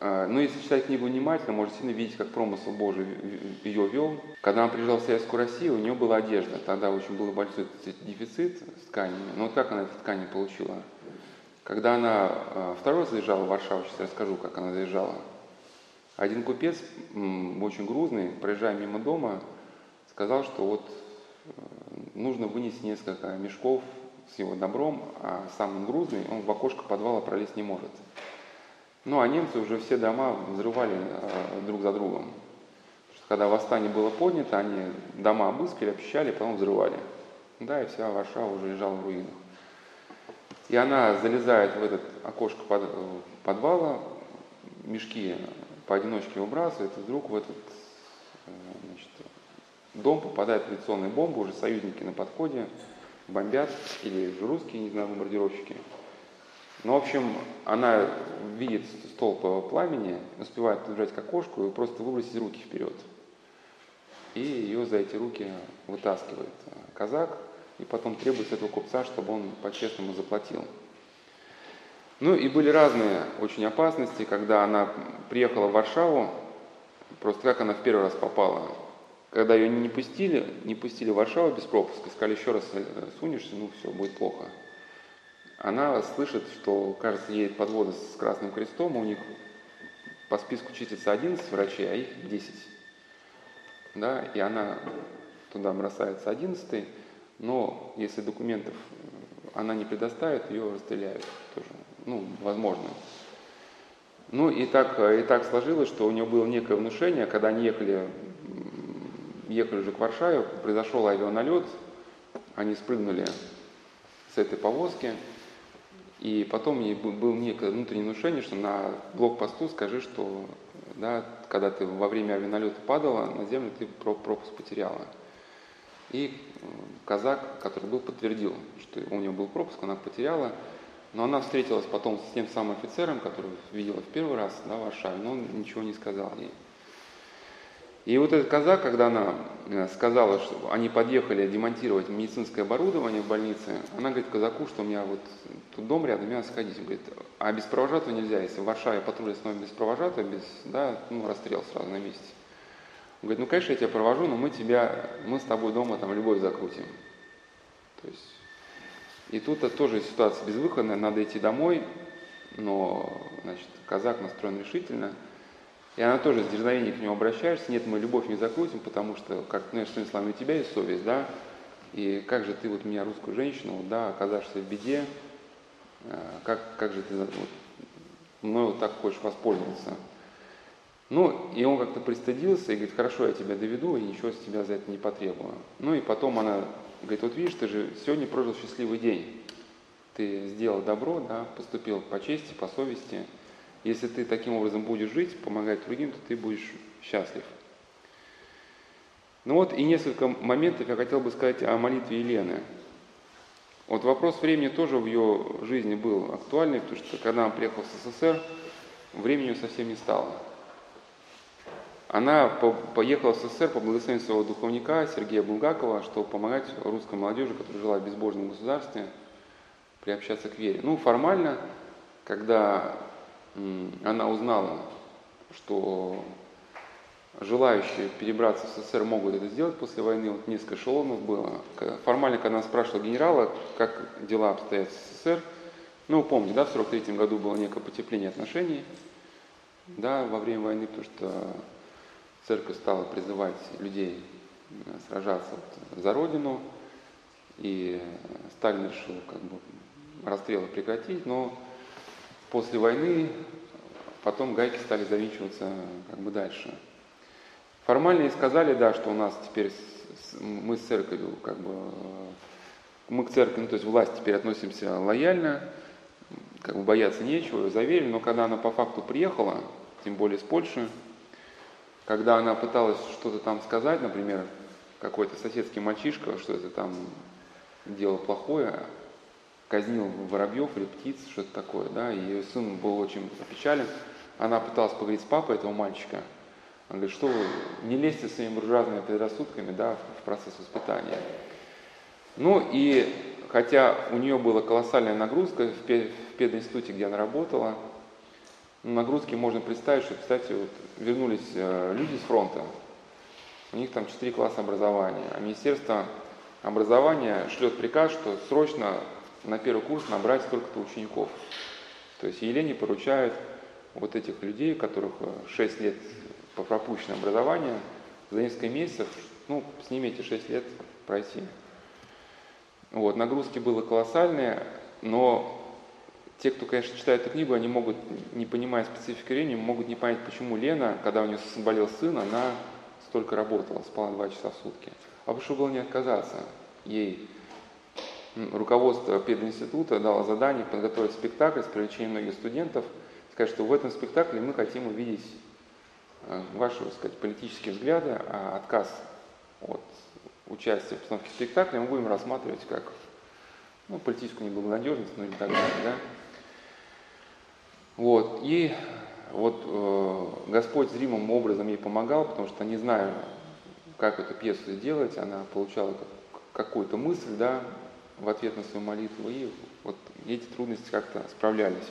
Но ну, если читать книгу внимательно, можно сильно видеть, как промысл Божий ее вел. Когда она приезжала в Советскую Россию, у нее была одежда. Тогда очень был большой дефицит с тканями. Но вот как она эти ткани получила? Когда она а, второй раз заезжала в Варшаву, сейчас расскажу, как она заезжала. Один купец, очень грузный, проезжая мимо дома, сказал, что вот э, нужно вынести несколько мешков с его добром, а сам он грузный, он в окошко подвала пролезть не может. Ну, а немцы уже все дома взрывали э, друг за другом. что когда восстание было поднято, они дома обыскали, обещали, потом взрывали. Да, и вся Варшава уже лежала в руинах. И она залезает в этот окошко под, подвала, мешки поодиночке выбрасывает, и вдруг в этот э, значит, дом попадает авиационная бомба, уже союзники на подходе, бомбят, или русские, не знаю, бомбардировщики – ну, в общем, она видит столб пламени, успевает подбежать к окошку и просто выбросить руки вперед. И ее за эти руки вытаскивает казак, и потом требует с этого купца, чтобы он по-честному заплатил. Ну и были разные очень опасности, когда она приехала в Варшаву, просто как она в первый раз попала. Когда ее не пустили, не пустили в Варшаву без пропуска, сказали, еще раз э, сунешься, ну все, будет плохо она слышит, что, кажется, едет подвода с Красным Крестом, у них по списку числится 11 врачей, а их 10. Да, и она туда бросается 11, но если документов она не предоставит, ее расстреляют тоже. Ну, возможно. Ну и так, и так сложилось, что у нее было некое внушение, когда они ехали, ехали уже к Варшаве, произошел авианалет, они спрыгнули с этой повозки, и потом мне было некое внутреннее внушение, что на блокпосту скажи, что да, когда ты во время авианалета падала на землю, ты пропуск потеряла. И казак, который был, подтвердил, что у него был пропуск, она потеряла. Но она встретилась потом с тем самым офицером, который видела в первый раз да, Варшаве, но он ничего не сказал ей. И вот этот казак, когда она э, сказала, что они подъехали демонтировать медицинское оборудование в больнице, она говорит казаку, что у меня вот тут дом рядом, мне надо сходить. Он говорит, а без провожатого нельзя, если в Варшаве патруль остановит без провожатого, без, да, ну, расстрел сразу на месте. Он говорит, ну, конечно, я тебя провожу, но мы тебя, мы с тобой дома там любовь закрутим. То есть, и тут тоже ситуация безвыходная, надо идти домой, но, значит, казак настроен решительно – и она тоже с дерзновением к нему обращаешься, нет, мы любовь не закрутим, потому что, как, ну, что Ислам, у тебя есть совесть, да, и как же ты вот меня, русскую женщину, да, оказавшись в беде, э, как, как же ты вот, мной вот так хочешь воспользоваться. Ну, и он как-то пристыдился и говорит, хорошо, я тебя доведу, и ничего с тебя за это не потребую. Ну, и потом она говорит, вот видишь, ты же сегодня прожил счастливый день. Ты сделал добро, да, поступил по чести, по совести – если ты таким образом будешь жить, помогать другим, то ты будешь счастлив. Ну вот и несколько моментов я хотел бы сказать о молитве Елены. Вот вопрос времени тоже в ее жизни был актуальный, потому что когда она приехала в СССР, времени совсем не стало. Она поехала в СССР по благословению своего духовника Сергея Булгакова, чтобы помогать русской молодежи, которая жила в безбожном государстве, приобщаться к вере. Ну, формально, когда она узнала, что желающие перебраться в СССР могут это сделать после войны, вот несколько эшелонов было. Формально, когда она спрашивала генерала, как дела обстоят в СССР, ну, помните, да, в 43 году было некое потепление отношений, да, во время войны, потому что церковь стала призывать людей э, сражаться вот за Родину, и Сталин решил как бы расстрелы прекратить, но после войны потом гайки стали завинчиваться как бы дальше. Формально и сказали, да, что у нас теперь мы с церковью как бы мы к церкви, ну, то есть власть теперь относимся лояльно, как бы бояться нечего, заверили, но когда она по факту приехала, тем более с Польши, когда она пыталась что-то там сказать, например, какой-то соседский мальчишка, что это там делал плохое, казнил воробьев или птиц, что-то такое, да, и ее сын был очень опечален. Она пыталась поговорить с папой этого мальчика. Он говорит, что вы не лезьте своими буржуазными предрассудками, да, в процесс воспитания. Ну и хотя у нее была колоссальная нагрузка в пединституте, где она работала, нагрузки можно представить, что, кстати, вот вернулись э, люди с фронта, у них там 4 класса образования, а Министерство образования шлет приказ, что срочно на первый курс набрать столько-то учеников. То есть Елене поручают вот этих людей, которых 6 лет по пропущенному образованию, за несколько месяцев, ну, с ними эти 6 лет пройти. Вот, нагрузки были колоссальные, но те, кто, конечно, читает эту книгу, они могут, не понимая специфики времени, могут не понять, почему Лена, когда у нее болел сын, она столько работала, спала два часа в сутки. А почему было не отказаться? Ей руководство пединститута дало задание подготовить спектакль с привлечением многих студентов, сказать, что в этом спектакле мы хотим увидеть э, ваши, так сказать, политические взгляды, а отказ от участия в постановке спектакля мы будем рассматривать как ну, политическую неблагонадежность, ну или так далее, да. Вот, и вот э, Господь зримым образом ей помогал, потому что не знаю, как эту пьесу сделать, она получала какую-то мысль, да, в ответ на свою молитву, и вот эти трудности как-то справлялись.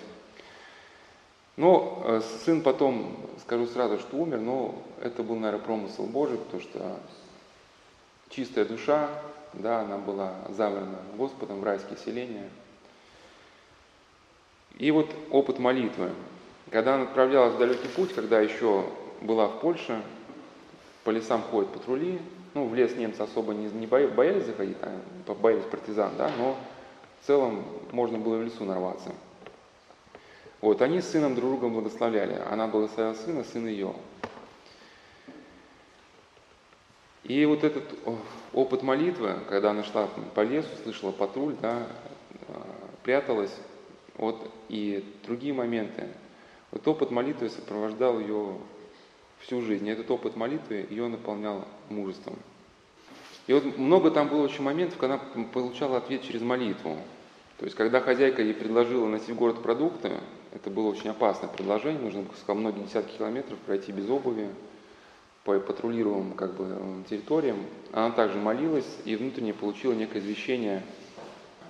Но э, сын потом, скажу сразу, что умер, но это был, наверное, промысел Божий, потому что чистая душа, да, она была забрана Господом в райские селения. И вот опыт молитвы. Когда она отправлялась в далекий путь, когда еще была в Польше, по лесам ходят патрули, ну, в лес немцы особо не, не боялись заходить, а боялись партизан, да, но в целом можно было в лесу нарваться. Вот, они с сыном друг друга благословляли. Она благословила сына, сын ее. И вот этот опыт молитвы, когда она шла по лесу, слышала патруль, да, а, пряталась, вот, и другие моменты. Вот опыт молитвы сопровождал ее всю жизнь. И этот опыт молитвы ее наполнял мужеством. И вот много там было очень моментов, когда она получала ответ через молитву. То есть, когда хозяйка ей предложила найти в город продукты, это было очень опасное предложение, нужно было многие десятки километров пройти без обуви, по патрулируемым как бы, территориям. Она также молилась и внутренне получила некое извещение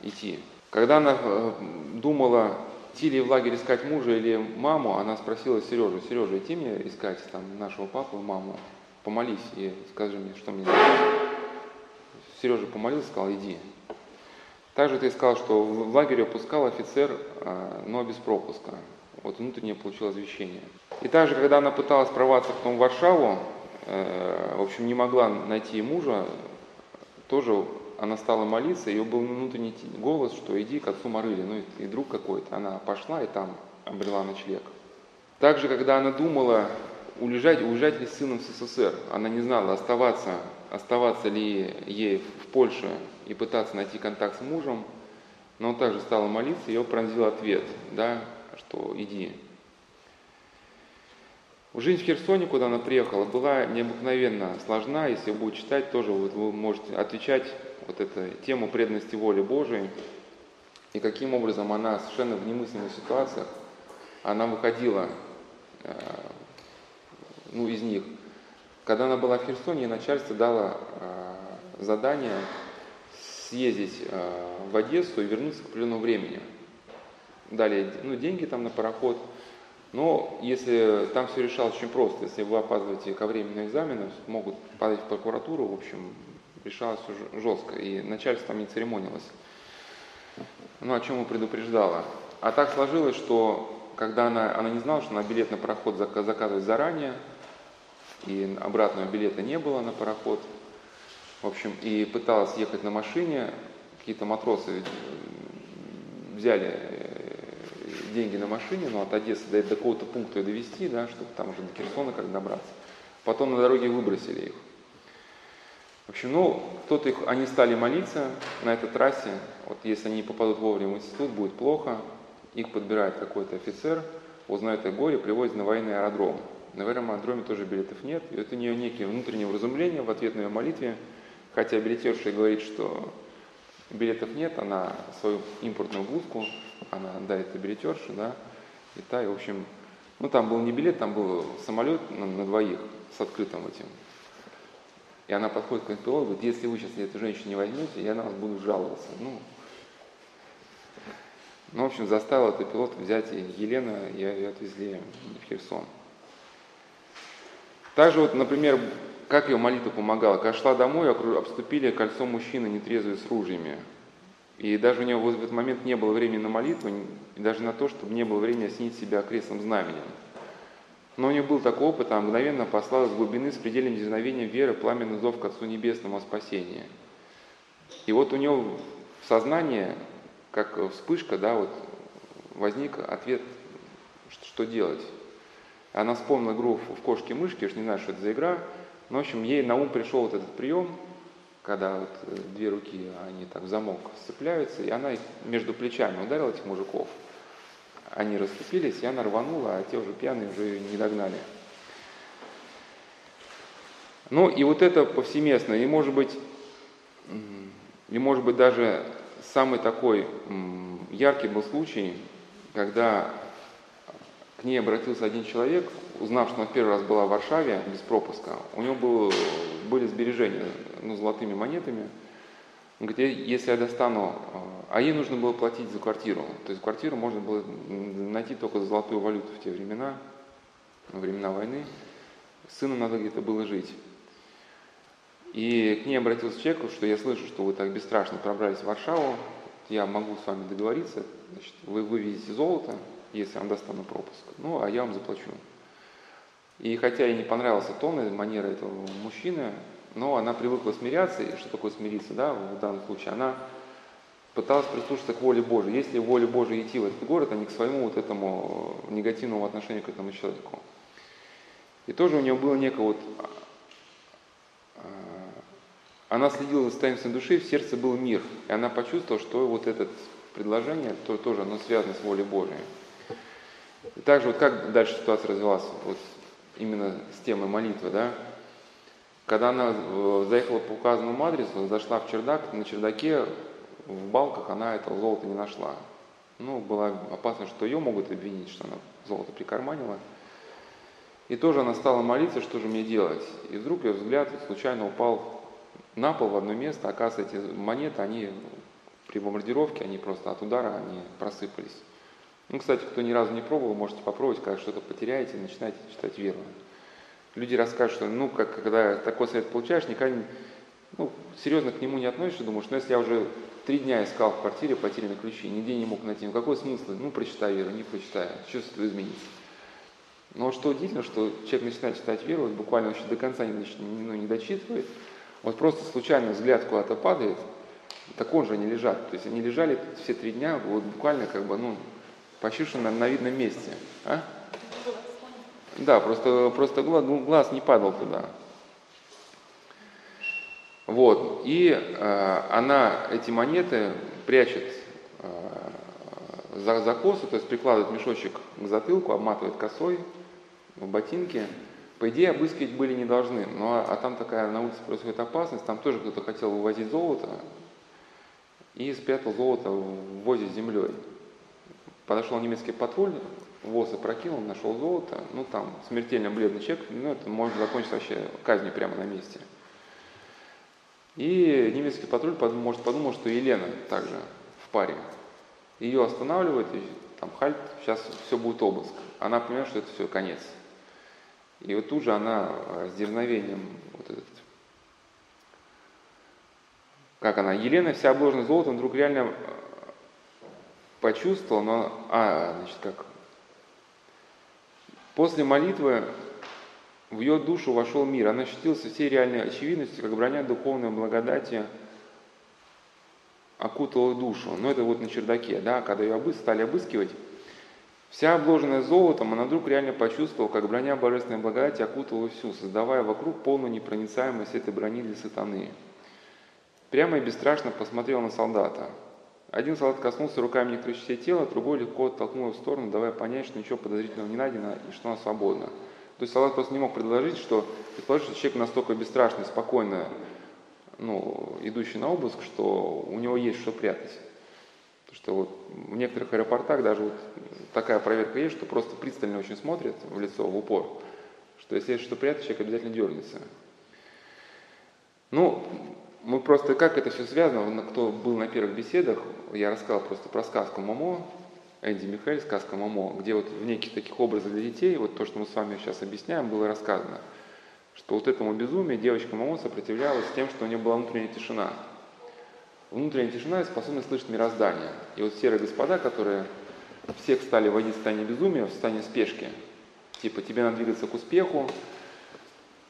идти. Когда она э, думала, идти ли в лагерь искать мужа или маму, она спросила Сережу, Сережа, идти мне искать там нашего папу и маму? Помолись и скажи мне, что мне делать. Сережа помолился, сказал, иди. Также ты сказал, что в лагере опускал офицер, а, но без пропуска. Вот внутренне получила извещение. И также, когда она пыталась прорваться потом в Варшаву, э, в общем, не могла найти мужа, тоже она стала молиться, ее был внутренний голос, что иди к отцу Марыли, ну и, и друг какой-то. Она пошла и там обрела ночлег. Также, когда она думала, уезжать, уезжать ли с сыном в СССР, она не знала, оставаться, оставаться ли ей в Польше и пытаться найти контакт с мужем, но он также стала молиться, ее пронзил ответ, да, что иди. Жизнь в Херсоне, куда она приехала, была необыкновенно сложна. Если вы будете читать, тоже вот вы можете отвечать вот эту тему преданности воли Божией, и каким образом она совершенно в немысленных ситуациях, она выходила э, ну, из них. Когда она была в Херсоне, начальство дало э, задание съездить э, в Одессу и вернуться к определенному времени. Дали ну, деньги там на пароход. Но если там все решалось очень просто, если вы опаздываете ко времени на экзамены, могут подать в прокуратуру, в общем, решалось уже жестко, и начальство там не церемонилось. Ну, о чем и предупреждала. А так сложилось, что когда она, она не знала, что она билет на пароход заказывает заранее, и обратного билета не было на пароход, в общем, и пыталась ехать на машине, какие-то матросы взяли э, деньги на машине, но от Одессы до, до какого-то пункта довести, да, чтобы там уже до Херсона как добраться. Потом на дороге выбросили их. В общем, ну, кто-то их, они стали молиться на этой трассе, вот если они попадут вовремя в институт, будет плохо, их подбирает какой-то офицер, узнает о горе, привозит на военный аэродром. На военном аэродроме тоже билетов нет, и это у нее некие внутренние вразумления в ответ на ее молитве, хотя билетерша говорит, что билетов нет, она свою импортную блузку, она отдает это билетерше, да, и та, и, в общем, ну, там был не билет, там был самолет на, на двоих с открытым этим. И она подходит к пилоту, говорит, если вы сейчас эту женщину не возьмете, я на вас буду жаловаться. Ну, ну, в общем, заставил этот пилот взять Елена, и ее отвезли в Херсон. Также вот, например, как ее молитва помогала. Когда шла домой, обступили кольцо мужчины нетрезвые с ружьями. И даже у нее в этот момент не было времени на молитву, и даже на то, чтобы не было времени осенить себя крестным знаменем. Но у нее был такой опыт, а мгновенно послал из глубины с предельным дерзновением веры пламенный зов к Отцу Небесному о спасении. И вот у нее в сознании, как вспышка, да, вот возник ответ, что делать. Она вспомнила игру в кошки-мышки, я же не знаю, что это за игра, но, в общем, ей на ум пришел вот этот прием, когда вот э, две руки, они так в замок сцепляются, и она между плечами ударила этих мужиков. Они расступились, и она а те уже пьяные уже не догнали. Ну и вот это повсеместно, и может быть, и может быть даже самый такой яркий был случай, когда к ней обратился один человек, узнав, что она первый раз была в Варшаве без пропуска, у него был, были сбережения ну, золотыми монетами. Он говорит, если я достану, э, а ей нужно было платить за квартиру. То есть квартиру можно было найти только за золотую валюту в те времена, во времена войны. Сыну надо где-то было жить. И к ней обратился человек, что я слышу, что вы так бесстрашно пробрались в Варшаву, я могу с вами договориться, значит, вы вывезете золото, если вам достану пропуск, ну, а я вам заплачу. И хотя ей не понравился тон и манера этого мужчины, но она привыкла смиряться, и что такое смириться, да, в данном случае, она пыталась прислушаться к воле Божией. Если воля Божия идти в этот город, а не к своему вот этому негативному отношению к этому человеку. И тоже у нее было некое вот... А, она следила за состоянием своей души, в сердце был мир. И она почувствовала, что вот это предложение, то тоже оно связано с волей Божией. И также вот как дальше ситуация развивалась? Вот именно с темой молитвы, да, когда она э, заехала по указанному адресу, зашла в чердак, на чердаке в балках она этого золота не нашла. Ну, была опасность, что ее могут обвинить, что она золото прикарманила. И тоже она стала молиться, что же мне делать. И вдруг ее взгляд случайно упал на пол в одно место. Оказывается, эти монеты, они при бомбардировке, они просто от удара, они просыпались. Ну, кстати, кто ни разу не пробовал, можете попробовать, когда что-то потеряете, начинаете читать веру. Люди расскажут, что, ну, как, когда такой совет получаешь, никогда не, ну, серьезно к нему не относишься, думаешь, ну, если я уже три дня искал в квартире потерянные ключи, нигде не мог найти, ну, какой смысл? Ну, прочитай веру, не прочитай, этого изменится? Но что удивительно, что человек начинает читать веру, вот буквально еще до конца не, ну, не дочитывает, вот просто случайно взгляд куда-то падает, так он же они лежат. То есть они лежали все три дня, вот буквально как бы, ну, что на, на видном месте. А? Да, просто, просто глаз, ну, глаз не падал туда. Вот, и э, она эти монеты прячет э, за, за косу, то есть прикладывает мешочек к затылку, обматывает косой в ботинке. По идее, обыскивать были не должны, но а, а там такая на улице происходит опасность, там тоже кто-то хотел вывозить золото и спрятал золото в возе с землей. Подошел немецкий патруль, ВОЗ опрокинул, нашел золото, ну там смертельно бледный человек, ну это может закончиться вообще казнью прямо на месте. И немецкий патруль подумал, может подумал, что Елена также в паре. Ее останавливают, и там хальт, сейчас все будет обыск. Она понимает, что это все конец. И вот тут же она э, с дерзновением, вот этот, как она, Елена вся обложена золотом, вдруг реально почувствовала, но, а, значит, как, после молитвы в ее душу вошел мир, она ощутила со всей реальной очевидностью, как броня духовной благодати окутала душу. Но это вот на чердаке, да, когда ее обыс стали обыскивать, Вся обложенная золотом, она вдруг реально почувствовала, как броня божественной благодати окутывала всю, создавая вокруг полную непроницаемость этой брони для сатаны. Прямо и бесстрашно посмотрел на солдата. Один солдат коснулся руками некоторых частей тела, другой легко оттолкнул в сторону, давая понять, что ничего подозрительного не найдено и что она свободна. То есть солдат просто не мог предложить, что, предположить, что человек настолько бесстрашный, спокойно ну, идущий на обыск, что у него есть что прятать. Потому что вот в некоторых аэропортах даже вот такая проверка есть, что просто пристально очень смотрят в лицо, в упор, что если есть что прятать, человек обязательно дернется. Ну, мы просто, как это все связано, кто был на первых беседах, я рассказал просто про сказку Момо, Энде Михаэль, сказка Момо, где вот в неких таких образах для детей, вот то, что мы с вами сейчас объясняем, было рассказано, что вот этому безумию девочка Момо сопротивлялась тем, что у нее была внутренняя тишина. Внутренняя тишина и способность слышать мироздание. И вот серые господа, которые всех стали вводить в состояние безумия, в состояние спешки, типа тебе надо двигаться к успеху,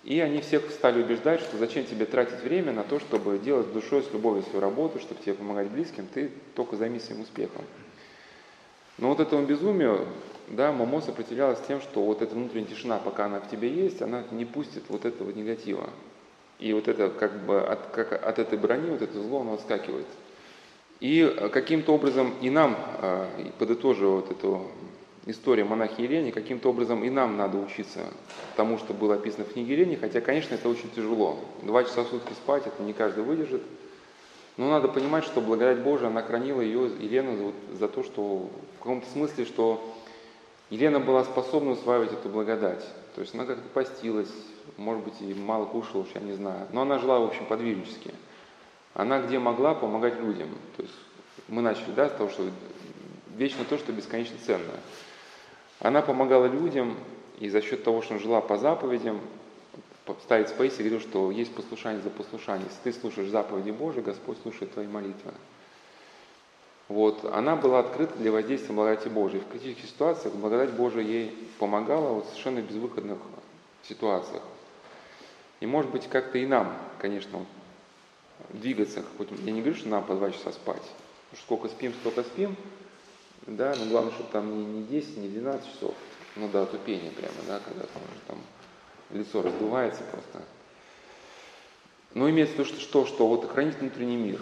и они всех стали убеждать, что зачем тебе тратить время на то, чтобы делать с душой, с любовью свою работу, чтобы тебе помогать близким, ты только займись своим успехом. Но вот этому безумию, да, Момо сопротивлялась тем, что вот эта внутренняя тишина, пока она в тебе есть, она не пустит вот этого негатива. И вот это как бы от, как от этой брони, вот это зло, оно отскакивает. И каким-то образом и нам, а, подытоживая вот эту историю монахи Елене, каким-то образом и нам надо учиться тому, что было описано в книге Елене, хотя, конечно, это очень тяжело. Два часа в сутки спать, это не каждый выдержит. Но надо понимать, что благодать Божия, она хранила ее, Елену, за то, что в каком-то смысле, что Елена была способна усваивать эту благодать. То есть она как-то постилась, может быть, и мало кушала, уж я не знаю. Но она жила, в общем, подвижнически. Она где могла помогать людям. То есть мы начали, да, с того, что вечно то, что бесконечно ценное. Она помогала людям, и за счет того, что жила по заповедям, ставить Спейси говорил, что есть послушание за послушание. Если ты слушаешь заповеди Божьи, Господь слушает твои молитвы. Вот, она была открыта для воздействия благодати Божией. В критических ситуациях благодать Божия ей помогала вот, в совершенно безвыходных ситуациях. И может быть как-то и нам, конечно, двигаться. Хоть я не говорю, что нам по два часа спать. Сколько спим, столько спим. Да, но главное, чтобы там не, не 10, не 12 часов. Ну да, тупение прямо, да, когда там, там лицо раздувается просто. Но имеется в виду, что, что, что вот хранить внутренний мир.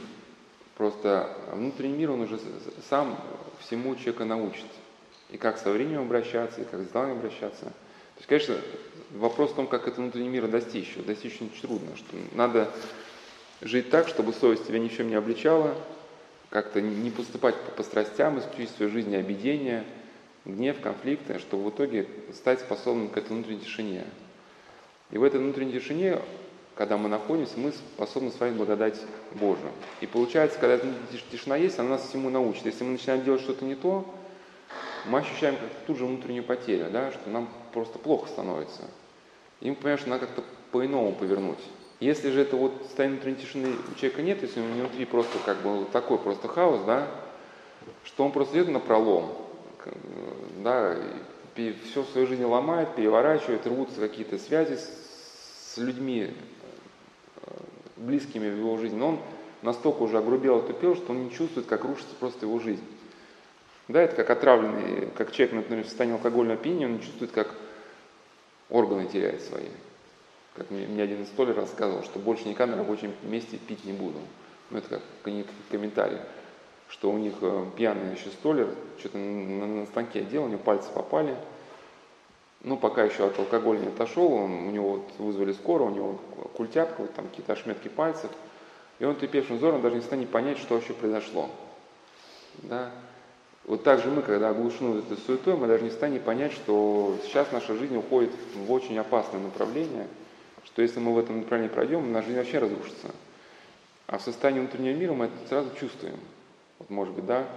Просто внутренний мир, он уже сам всему человека научит. И как со временем обращаться, и как с делами обращаться. То есть, конечно, вопрос в том, как это внутренний мир достичь. Достичь очень трудно. Что надо жить так, чтобы совесть тебя ничем не обличала, как-то не поступать по, по страстям, исключить в жизни обидения, гнев, конфликты, чтобы в итоге стать способным к этой внутренней тишине. И в этой внутренней тишине, когда мы находимся, мы способны с вами благодать Божию. И получается, когда тишина есть, она нас всему научит. Если мы начинаем делать что-то не то, мы ощущаем как тут же внутреннюю потерю, да, что нам просто плохо становится. И мы понимаем, что надо как-то по-иному повернуть. Если же это вот состояние внутренней тишины у человека нет, если у него внутри просто как бы такой просто хаос, да, что он просто идет на пролом, да, и все в своей жизни ломает, переворачивает, рвутся какие-то связи с людьми, э, близкими в его жизни, но он настолько уже огрубел, отупел, что он не чувствует, как рушится просто его жизнь. Да, это как отравленный, как человек, например, в состоянии алкогольного опьянения, он не чувствует, как органы теряет свои. Как мне, один столер рассказывал, что больше никогда на рабочем месте пить не буду. Ну, это как комментарий, что у них э, пьяный еще столер, что-то на, на станке делал, у него пальцы попали. Ну, пока еще от алкоголя не отошел, он, у него вот вызвали скорую, у него культяпка, вот там какие-то ошметки пальцев. И он трепевшим взором даже не станет понять, что вообще произошло. Да? Вот так же мы, когда оглушены этой суетой, мы даже не станем понять, что сейчас наша жизнь уходит в очень опасное направление – что если мы в этом направлении пройдем, наша жизнь вообще разрушится. А в состоянии внутреннего мира мы это сразу чувствуем. Вот может быть, да,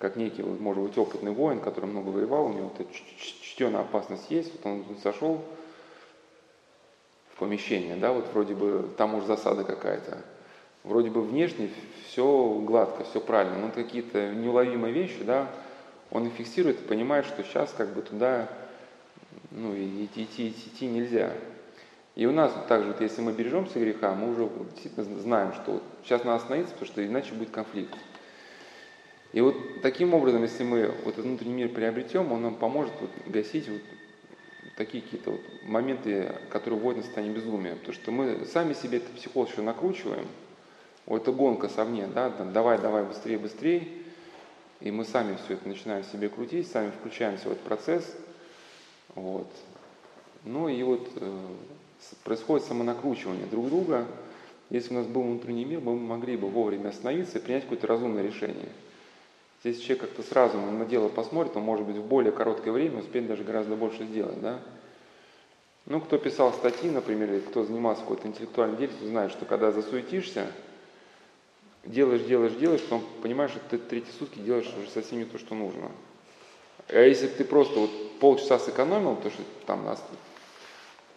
как некий, вот, может быть, опытный воин, который много воевал, у него вот эта чтенная опасность есть, вот он сошел в помещение, да, вот вроде бы там уже засада какая-то. Вроде бы внешне все гладко, все правильно, но какие-то неуловимые вещи, да, он их фиксирует и понимает, что сейчас как бы туда ну, идти, идти, идти нельзя. И у нас также, вот, если мы бережемся греха, мы уже действительно знаем, что вот сейчас надо остановиться, потому что иначе будет конфликт. И вот таким образом, если мы вот этот внутренний мир приобретем, он нам поможет вот гасить вот такие какие-то вот моменты, которые вводят на состояние безумия. Потому что мы сами себе это психоз еще накручиваем. Вот это гонка совне, да, давай, давай, быстрее, быстрее. И мы сами все это начинаем себе крутить, сами включаемся в этот процесс. Вот. Ну и вот э, происходит самонакручивание друг друга. Если у нас был внутренний мир, мы могли бы вовремя остановиться и принять какое-то разумное решение. Если человек как-то сразу на дело посмотрит, он может быть в более короткое время успеет даже гораздо больше сделать, да? Ну, кто писал статьи, например, или кто занимался какой-то интеллектуальной деятельностью, знает, что когда засуетишься, делаешь, делаешь, делаешь, потом понимаешь, что ты третьи сутки делаешь уже совсем не то, что нужно. А если бы ты просто вот полчаса сэкономил, то что там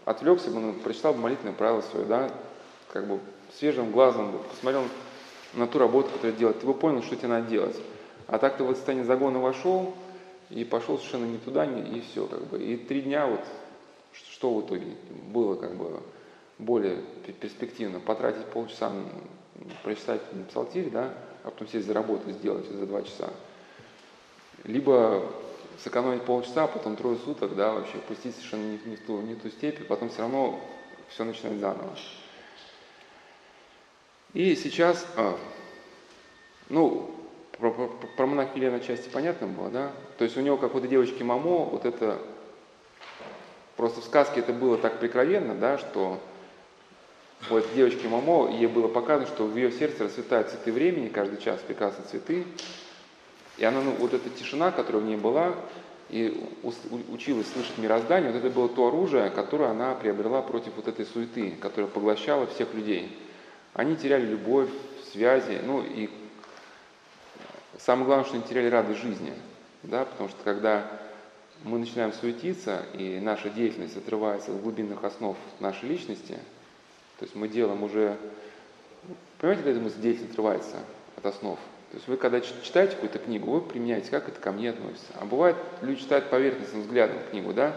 отвлекся бы, прочитал бы молитвенное правило свое, да, как бы свежим глазом бы посмотрел на ту работу, которую делать, ты бы понял, что тебе надо делать. А так ты в это состояние загона вошел и пошел совершенно не туда, не, и все, как бы. И три дня вот, что в итоге было, как бы, более перспективно, потратить полчаса прочитать псалтирь, да, а потом сесть за работу сделать за два часа. Либо сэкономить полчаса, потом трое суток, да, вообще пустить совершенно не, не, в ту, не в ту степь, потом все равно все начинать заново. И сейчас, а, ну, про, про, про монах Елена части понятно было, да? То есть у него, как вот у девочки Мамо, вот это, просто в сказке это было так прикровенно, да, что у этой девочки Мамо, ей было показано, что в ее сердце расцветают цветы времени, каждый час прекрасные цветы, и она, ну, вот эта тишина, которая в ней была, и училась слышать мироздание, вот это было то оружие, которое она приобрела против вот этой суеты, которая поглощала всех людей. Они теряли любовь, связи, ну и самое главное, что они теряли радость жизни, да, потому что когда мы начинаем суетиться, и наша деятельность отрывается от глубинных основ нашей личности, то есть мы делаем уже, понимаете, когда мы деятельность отрывается от основ, то есть вы когда читаете какую-то книгу, вы применяете, как это ко мне относится. А бывает, люди читают поверхностным взглядом книгу, да,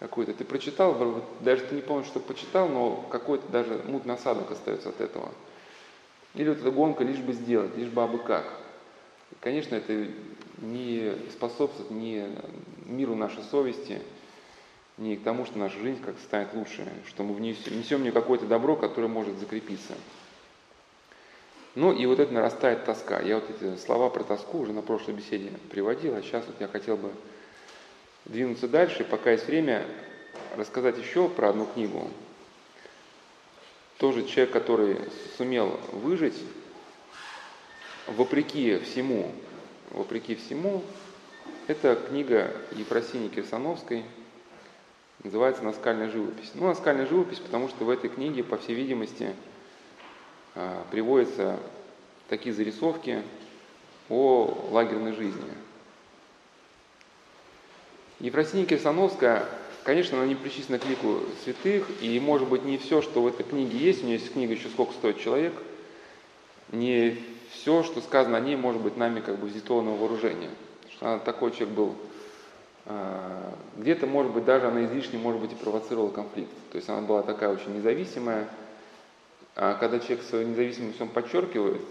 какую-то. Ты прочитал, даже ты не помнишь, что почитал, но какой-то даже мутный осадок остается от этого. Или вот эта гонка лишь бы сделать, лишь бы абы как. И, конечно, это не способствует ни миру нашей совести, ни к тому, что наша жизнь как станет лучше, что мы внесем, несем в нее какое-то добро, которое может закрепиться. Ну и вот это нарастает тоска. Я вот эти слова про тоску уже на прошлой беседе приводил, а сейчас вот я хотел бы двинуться дальше, пока есть время, рассказать еще про одну книгу. Тоже человек, который сумел выжить вопреки всему, вопреки всему, это книга Ефросинии Кирсановской, называется «Наскальная живопись». Ну, «Наскальная живопись», потому что в этой книге, по всей видимости, приводятся такие зарисовки о лагерной жизни. Ефросиния Кирсановская, конечно, она не причислена к лику святых, и, может быть, не все, что в этой книге есть, у нее есть книга «Еще сколько стоит человек», не все, что сказано о ней, может быть нами как бы взято на вооружение. что она такой человек был. А, где-то, может быть, даже она излишне, может быть, и провоцировала конфликт. То есть она была такая очень независимая, а когда человек свою независимость он подчеркивает,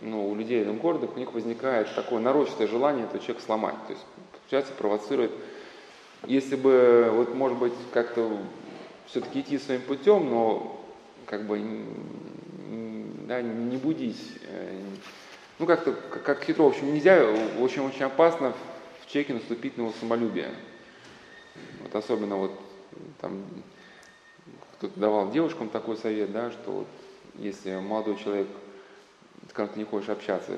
ну, у людей в городах у них возникает такое нарочное желание этого человека сломать. То есть, получается, провоцирует. Если бы, вот, может быть, как-то все-таки идти своим путем, но как бы да, не будить. Э, ну, как-то, как хитро, в общем, нельзя, очень-очень опасно в человеке наступить на его самолюбие. Вот особенно вот там кто-то давал девушкам такой совет, да, что вот если молодой человек, с которым ты не хочешь общаться,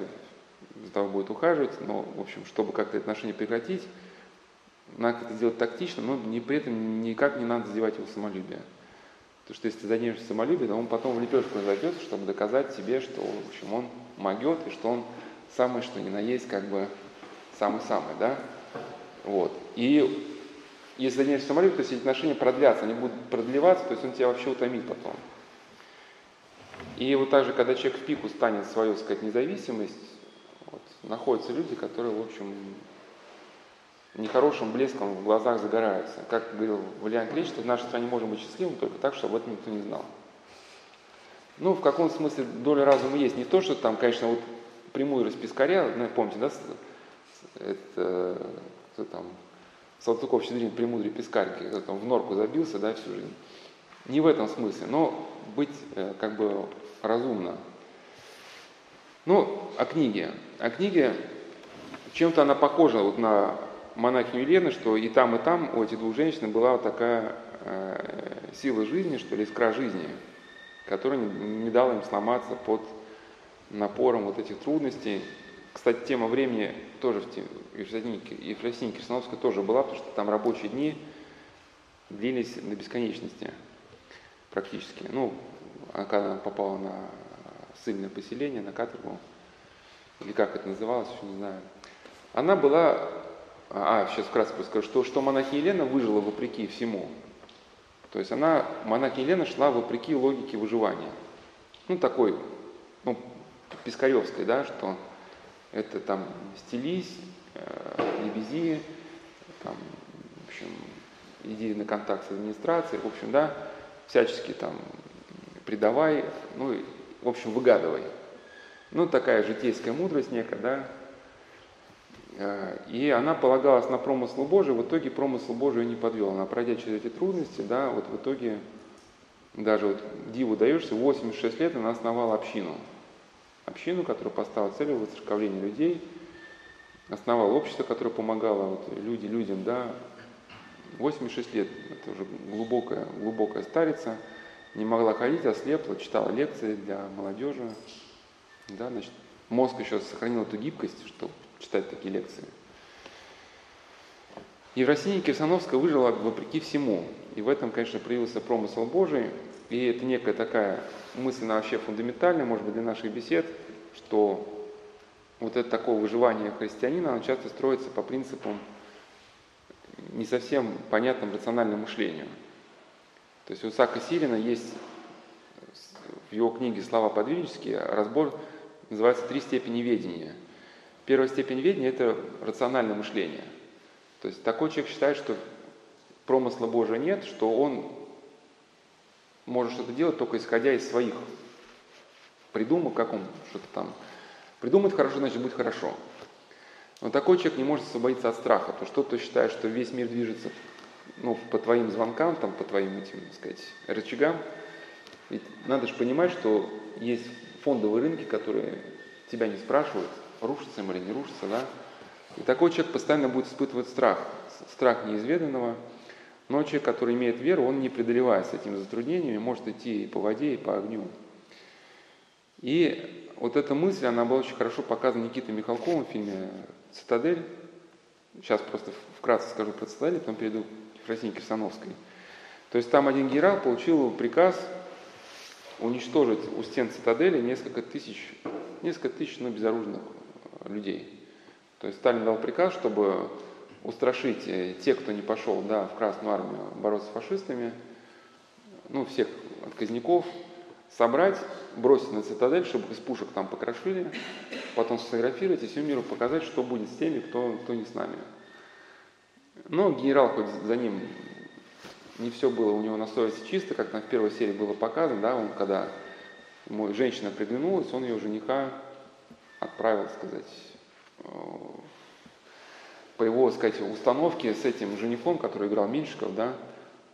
за тобой будет ухаживать, но, в общем, чтобы как-то отношения прекратить, надо это сделать тактично, но не, при этом никак не надо задевать его самолюбие. Потому что если ты займешься самолюбием, он потом в лепешку зайдет, чтобы доказать себе, что, в общем, он могет, и что он самый, что ни на есть, как бы самый-самый, да? Вот. И если займешься самолюбием, то есть эти отношения продлятся, они будут продлеваться, то есть он тебя вообще утомит потом. И вот так же, когда человек в пику станет свою, сказать, независимость, вот, находятся люди, которые, в общем, нехорошим блеском в глазах загораются. Как говорил Валиан Клич, что в нашей стране можем быть счастливым только так, чтобы об этом никто не знал. Ну, в каком смысле доля разума есть. Не то, что там, конечно, вот прямую распискаря, ну, помните, да, это, кто там, Салтыков Щедрин, премудрый там в норку забился, да, всю жизнь. Не в этом смысле, но быть э, как бы разумно. Ну, о книге. О книге чем-то она похожа вот на монахиню Елены, что и там, и там у этих двух женщин была вот такая э, сила жизни, что ли, искра жизни, которая не, не дала им сломаться под напором вот этих трудностей. Кстати, тема времени тоже в Ефросине Кирсановской тоже была, потому что там рабочие дни длились до бесконечности практически. Ну, а она попала на ссыльное поселение, на каторгу, или как это называлось, еще не знаю. Она была а, сейчас вкратце скажу, что, что монахиня Елена выжила вопреки всему. То есть она, монахиня Елена шла вопреки логике выживания. Ну, такой, ну, Пискаревской, да, что это там стелись, э, не вези, там, в общем, иди на контакт с администрацией, в общем, да, всячески там предавай, ну, в общем, выгадывай. Ну, такая житейская мудрость некая, да, Э, и она полагалась на промысл Божий, в итоге промысл Божий не подвел. Она, пройдя через эти трудности, да, вот в итоге, даже вот диву даешься, 86 лет она основала общину. Общину, которая поставила целью воцерковления людей, основала общество, которое помогало вот, люди, людям, да, 86 лет, это уже глубокая, глубокая старица, не могла ходить, ослепла, читала лекции для молодежи, да, значит, мозг еще сохранил эту гибкость, что читать такие лекции. Евросиния Кирсановская выжила вопреки всему. И в этом, конечно, проявился промысел Божий. И это некая такая мысль, она вообще фундаментальная, может быть, для наших бесед, что вот это такое выживание христианина, оно часто строится по принципам не совсем понятным рациональным мышлению. То есть у Сака Силина есть в его книге «Слова подвижнические» разбор, называется «Три степени ведения». Первая степень ведения – это рациональное мышление. То есть такой человек считает, что промысла Божия нет, что он может что-то делать только исходя из своих придумок, как он что-то там придумает хорошо, значит будет хорошо. Но такой человек не может освободиться от страха, то что ты считаешь, что весь мир движется ну, по твоим звонкам, там, по твоим этим, так сказать, рычагам. Ведь надо же понимать, что есть фондовые рынки, которые тебя не спрашивают, рушится им или не рушится, да. И такой человек постоянно будет испытывать страх, страх неизведанного. Но человек, который имеет веру, он не преодолевая с этими затруднениями, может идти и по воде, и по огню. И вот эта мысль, она была очень хорошо показана Никитой Михалковым в фильме «Цитадель». Сейчас просто вкратце скажу про «Цитадель», потом перейду к Фросине Кирсановской. То есть там один генерал получил приказ уничтожить у стен цитадели несколько тысяч, несколько тысяч ну, безоружных людей. То есть Сталин дал приказ, чтобы устрашить э, тех, кто не пошел да, в Красную армию бороться с фашистами, ну, всех отказников, собрать, бросить на цитадель, чтобы из пушек там покрошили, потом сфотографировать и всему миру показать, что будет с теми, кто, кто не с нами. Но генерал хоть за ним не все было у него на совести чисто, как там в первой серии было показано, да, он когда ему женщина приглянулась, он ее жениха отправил, сказать, э, по его, сказать, установке с этим женихом, который играл Меньшиков, да,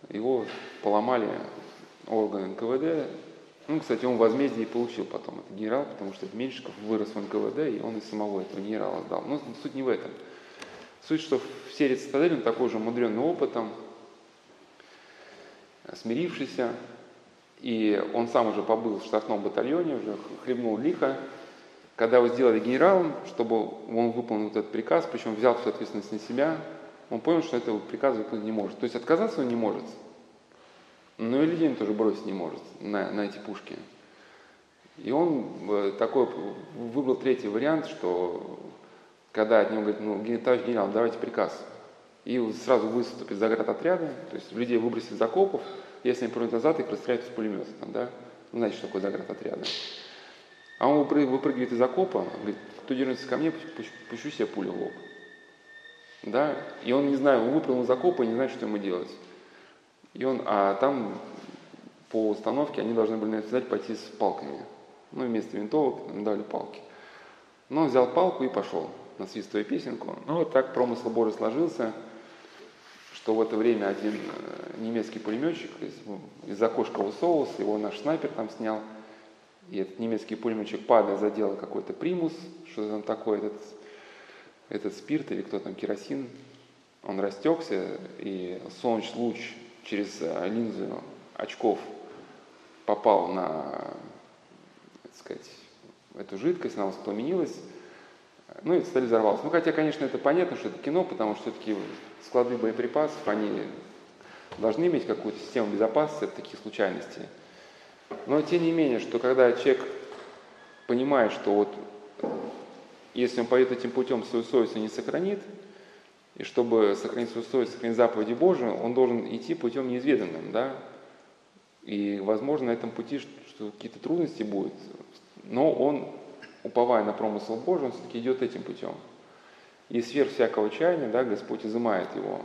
его поломали органы НКВД. Ну, кстати, он возмездие получил потом, этот генерал, потому что Меньшиков вырос в НКВД, и он и самого этого генерала сдал. Но суть не в этом. Суть, что «Цитадель» он такой же мудренный опытом, смирившийся, и он сам уже побыл в штрафном батальоне, уже хлебнул лихо, когда его сделали генералом, чтобы он выполнил этот приказ, причем взял всю ответственность на себя, он понял, что этого приказа выполнить не может. То есть отказаться он не может. но и людей он тоже бросить не может на, на эти пушки. И он э, такой выбрал третий вариант, что когда от него говорит, ну, товарищ генерал, давайте приказ. И сразу выступит заградотряды, то есть людей выбросит из окопов, если они пройдут назад, их расстреляют из пулемета. Там, да? Ну, знаете, что такое. А он выпрыгивает из окопа, говорит, кто дернется ко мне, пущу себе пулю в лоб. Да? И он, не знаю, он выпрыгнул из окопа и не знает, что ему делать. И он, а там по установке они должны были навязать пойти с палками. Ну, вместо винтовок дали палки. Но он взял палку и пошел, насвистывая песенку. Ну, вот так промысл Божий сложился, что в это время один э, немецкий пулеметчик из, из окошка высовывался, его наш снайпер там снял, и этот немецкий пулеметчик, падая, задел какой-то примус, что там такое, этот, этот спирт или кто там, керосин, он растекся, и солнечный луч через э, линзу очков попал на, так сказать, эту жидкость, она воспламенилась, ну и цель взорвалась. Ну хотя, конечно, это понятно, что это кино, потому что все-таки склады боеприпасов, они должны иметь какую-то систему безопасности от таких случайностей. Но тем не менее, что когда человек понимает, что вот если он пойдет этим путем, свою совесть не сохранит, и чтобы сохранить свою совесть, сохранить заповеди Божии, он должен идти путем неизведанным, да, и, возможно, на этом пути что какие-то трудности будут, но он, уповая на промысел Божий, он все-таки идет этим путем. И сверх всякого чаяния, да, Господь изымает его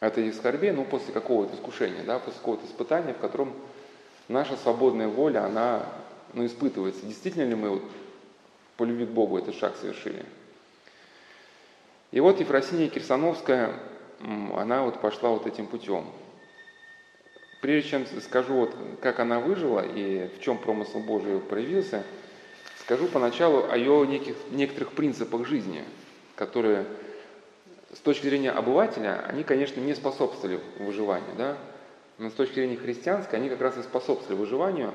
от этих скорбей, ну, после какого-то искушения, да, после какого-то испытания, в котором наша свободная воля, она, ну, испытывается. Действительно ли мы вот по любви к Богу этот шаг совершили? И вот Ефросиния Кирсановская, она вот пошла вот этим путем. Прежде чем скажу, вот, как она выжила и в чем промысл Божий проявился, скажу поначалу о ее неких, некоторых принципах жизни, которые с точки зрения обывателя, они, конечно, не способствовали выживанию, да? Но с точки зрения христианской, они как раз и способствовали выживанию.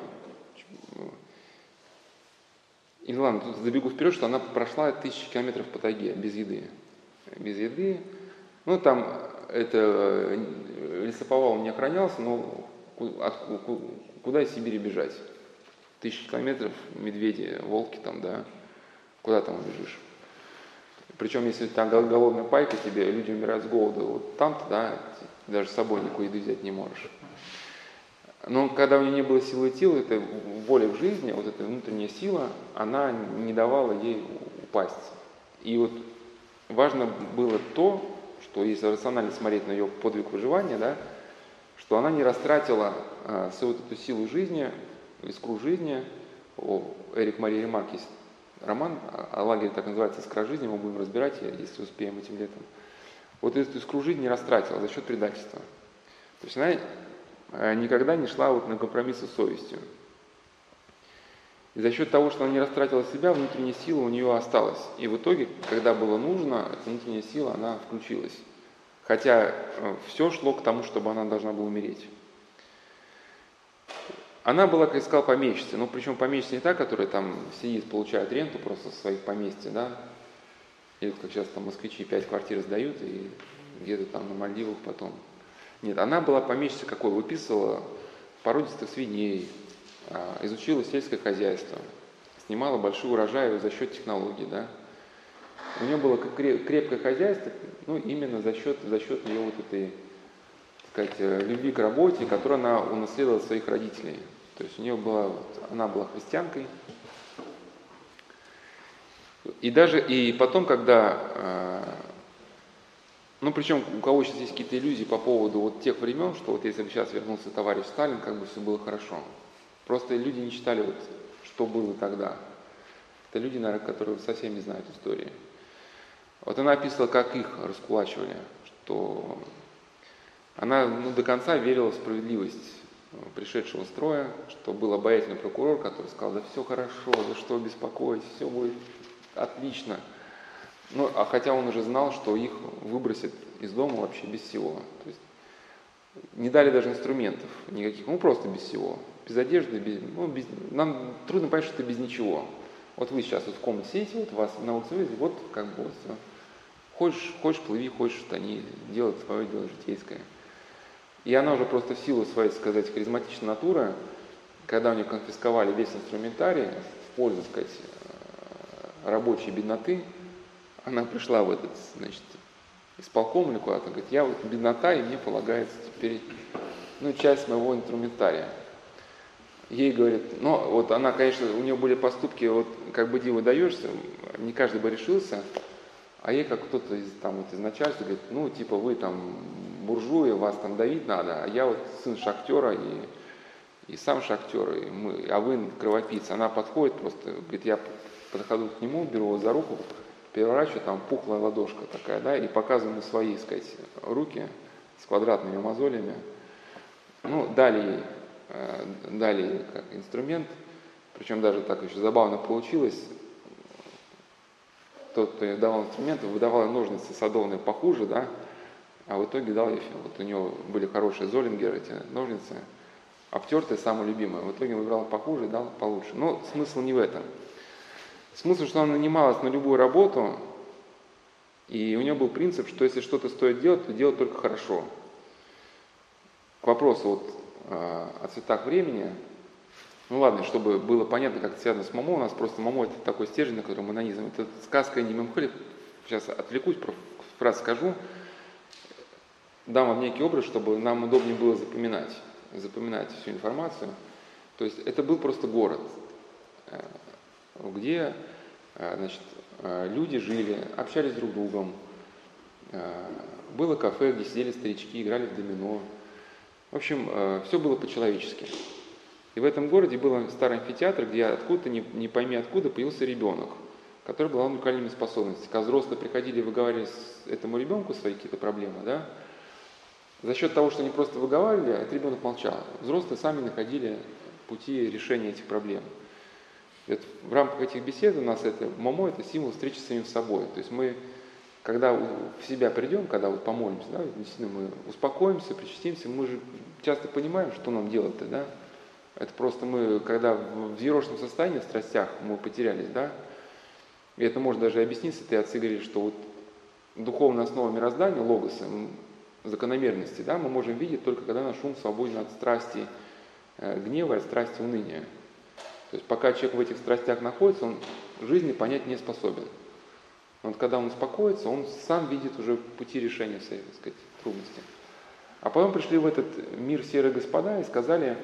И ладно, тут забегу вперед, что она прошла тысячи километров по тайге без еды без еды. Ну, там это э, лесоповал не охранялся, но от, куда из Сибири бежать? Тысячи километров, медведи, волки там, да, куда там бежишь? Причем, если там голодная пайка тебе, люди умирают с голода, вот там-то, да, даже с собой никакой еды взять не можешь. Но когда у нее не было силы тела, эта воля в жизни, вот эта внутренняя сила, она не давала ей упасть. И вот важно было то, что если рационально смотреть на ее подвиг выживания, да, что она не растратила а, свою вот эту силу жизни, искру жизни. О, Эрик Мария Ремарк есть роман о лагере, так называется, «Искра жизни», мы будем разбирать, если успеем этим летом. Вот эту искру жизни растратила за счет предательства. То есть она э, никогда не шла вот на компромиссы с совестью. И за счет того, что она не растратила себя, внутренняя сила у нее осталась. И в итоге, когда было нужно, эта внутренняя сила, она включилась. Хотя э, все шло к тому, чтобы она должна была умереть. Она была, как я сказал, помещицей. Но причем помещица не та, которая там сидит, получает ренту просто со своих поместья, да. Или как сейчас там москвичи пять квартир сдают и где-то там на Мальдивах потом. Нет, она была помещицей какой? Выписывала породистых свиней, а, изучила сельское хозяйство, снимала большой урожай за счет технологий, да. У нее было крепкое хозяйство, ну, именно за счет, за счет ее вот этой, так сказать, э, любви к работе, которую она унаследовала от своих родителей. То есть у нее была, она была христианкой. И даже, и потом, когда, э, ну, причем у кого сейчас есть какие-то иллюзии по поводу вот тех времен, что вот если бы сейчас вернулся товарищ Сталин, как бы все было хорошо. Просто люди не читали, вот, что было тогда. Это люди, наверное, которые совсем не знают истории. Вот она описывала, как их раскулачивали, что она ну, до конца верила в справедливость пришедшего строя, что был обаятельный прокурор, который сказал, да все хорошо, за что беспокоить, все будет отлично. Ну, а хотя он уже знал, что их выбросят из дома вообще без всего. То есть не дали даже инструментов никаких, ну просто без всего без одежды, без, ну, без, нам трудно понять, что это без ничего. Вот вы сейчас вот в комнате сидите, вот вас на улице выйдете, вот как бы вот все. Хочешь, хочешь, плыви, хочешь, тони, делай свое дело житейское. И она уже просто в силу своей, сказать, харизматичной натуры, когда у нее конфисковали весь инструментарий в пользу, сказать, рабочей бедноты, она пришла в этот, значит, исполком или куда-то, говорит, я вот беднота, и мне полагается теперь, ну, часть моего инструментария. Ей говорит, ну, вот она, конечно, у нее были поступки, вот как бы диву даешься, не каждый бы решился, а ей как кто-то из, там, вот, из начальства говорит, ну, типа, вы там буржуи, вас там давить надо, а я вот сын шахтера и, и сам шахтер, и мы, а вы кровопийца. Она подходит просто, говорит, я подхожу к нему, беру его за руку, переворачиваю, там пухлая ладошка такая, да, и показываю ему свои, сказать, руки с квадратными мозолями. Ну, дали ей, э, дали ей как инструмент, причем даже так еще забавно получилось. Тот, кто ей давал инструмент, выдавал ножницы садовные похуже, да, а в итоге дал ей, вот у него были хорошие Золингер, эти ножницы, обтертые, самые любимые. В итоге выбрал похуже дал получше. Но смысл не в этом. Смысл, что она нанималась на любую работу, и у нее был принцип, что если что-то стоит делать, то делать только хорошо. К вопросу вот, э, о цветах времени, ну ладно, чтобы было понятно, как это связано с Мамо, у нас просто Мамо это такой стержень, на котором мы нанизываем. Это сказка не Мемхолик, сейчас отвлекусь, фраз скажу дам вам некий образ, чтобы нам удобнее было запоминать, запоминать всю информацию. То есть это был просто город, э, где э, значит, э, люди жили, общались друг с другом. Было кафе, где сидели старички, играли в домино. В общем, все было по-человечески. И в этом городе был старый амфитеатр, где откуда-то, не, не пойми откуда, появился ребенок, который был уникальными способностями. Когда взрослые приходили и выговаривали этому ребенку свои какие-то проблемы, да, за счет того, что они просто выговаривали, этот ребенок молчал. Взрослые сами находили пути решения этих проблем. Это, в рамках этих бесед у нас это мамо это символ встречи с самим собой. То есть мы, когда в себя придем, когда вот помолимся, да, действительно мы успокоимся, причастимся, мы же часто понимаем, что нам делать-то, да. Это просто мы, когда в взъерошенном состоянии, в страстях, мы потерялись, да. И это может даже объясниться, ты отцы говоришь, что вот духовная основа мироздания, логоса, закономерности, да, мы можем видеть только когда наш ум свободен от страсти э, гнева от страсти уныния. То есть пока человек в этих страстях находится, он жизни понять не способен. Но вот когда он успокоится, он сам видит уже пути решения своей, так сказать, трудности. А потом пришли в этот мир серые господа и сказали,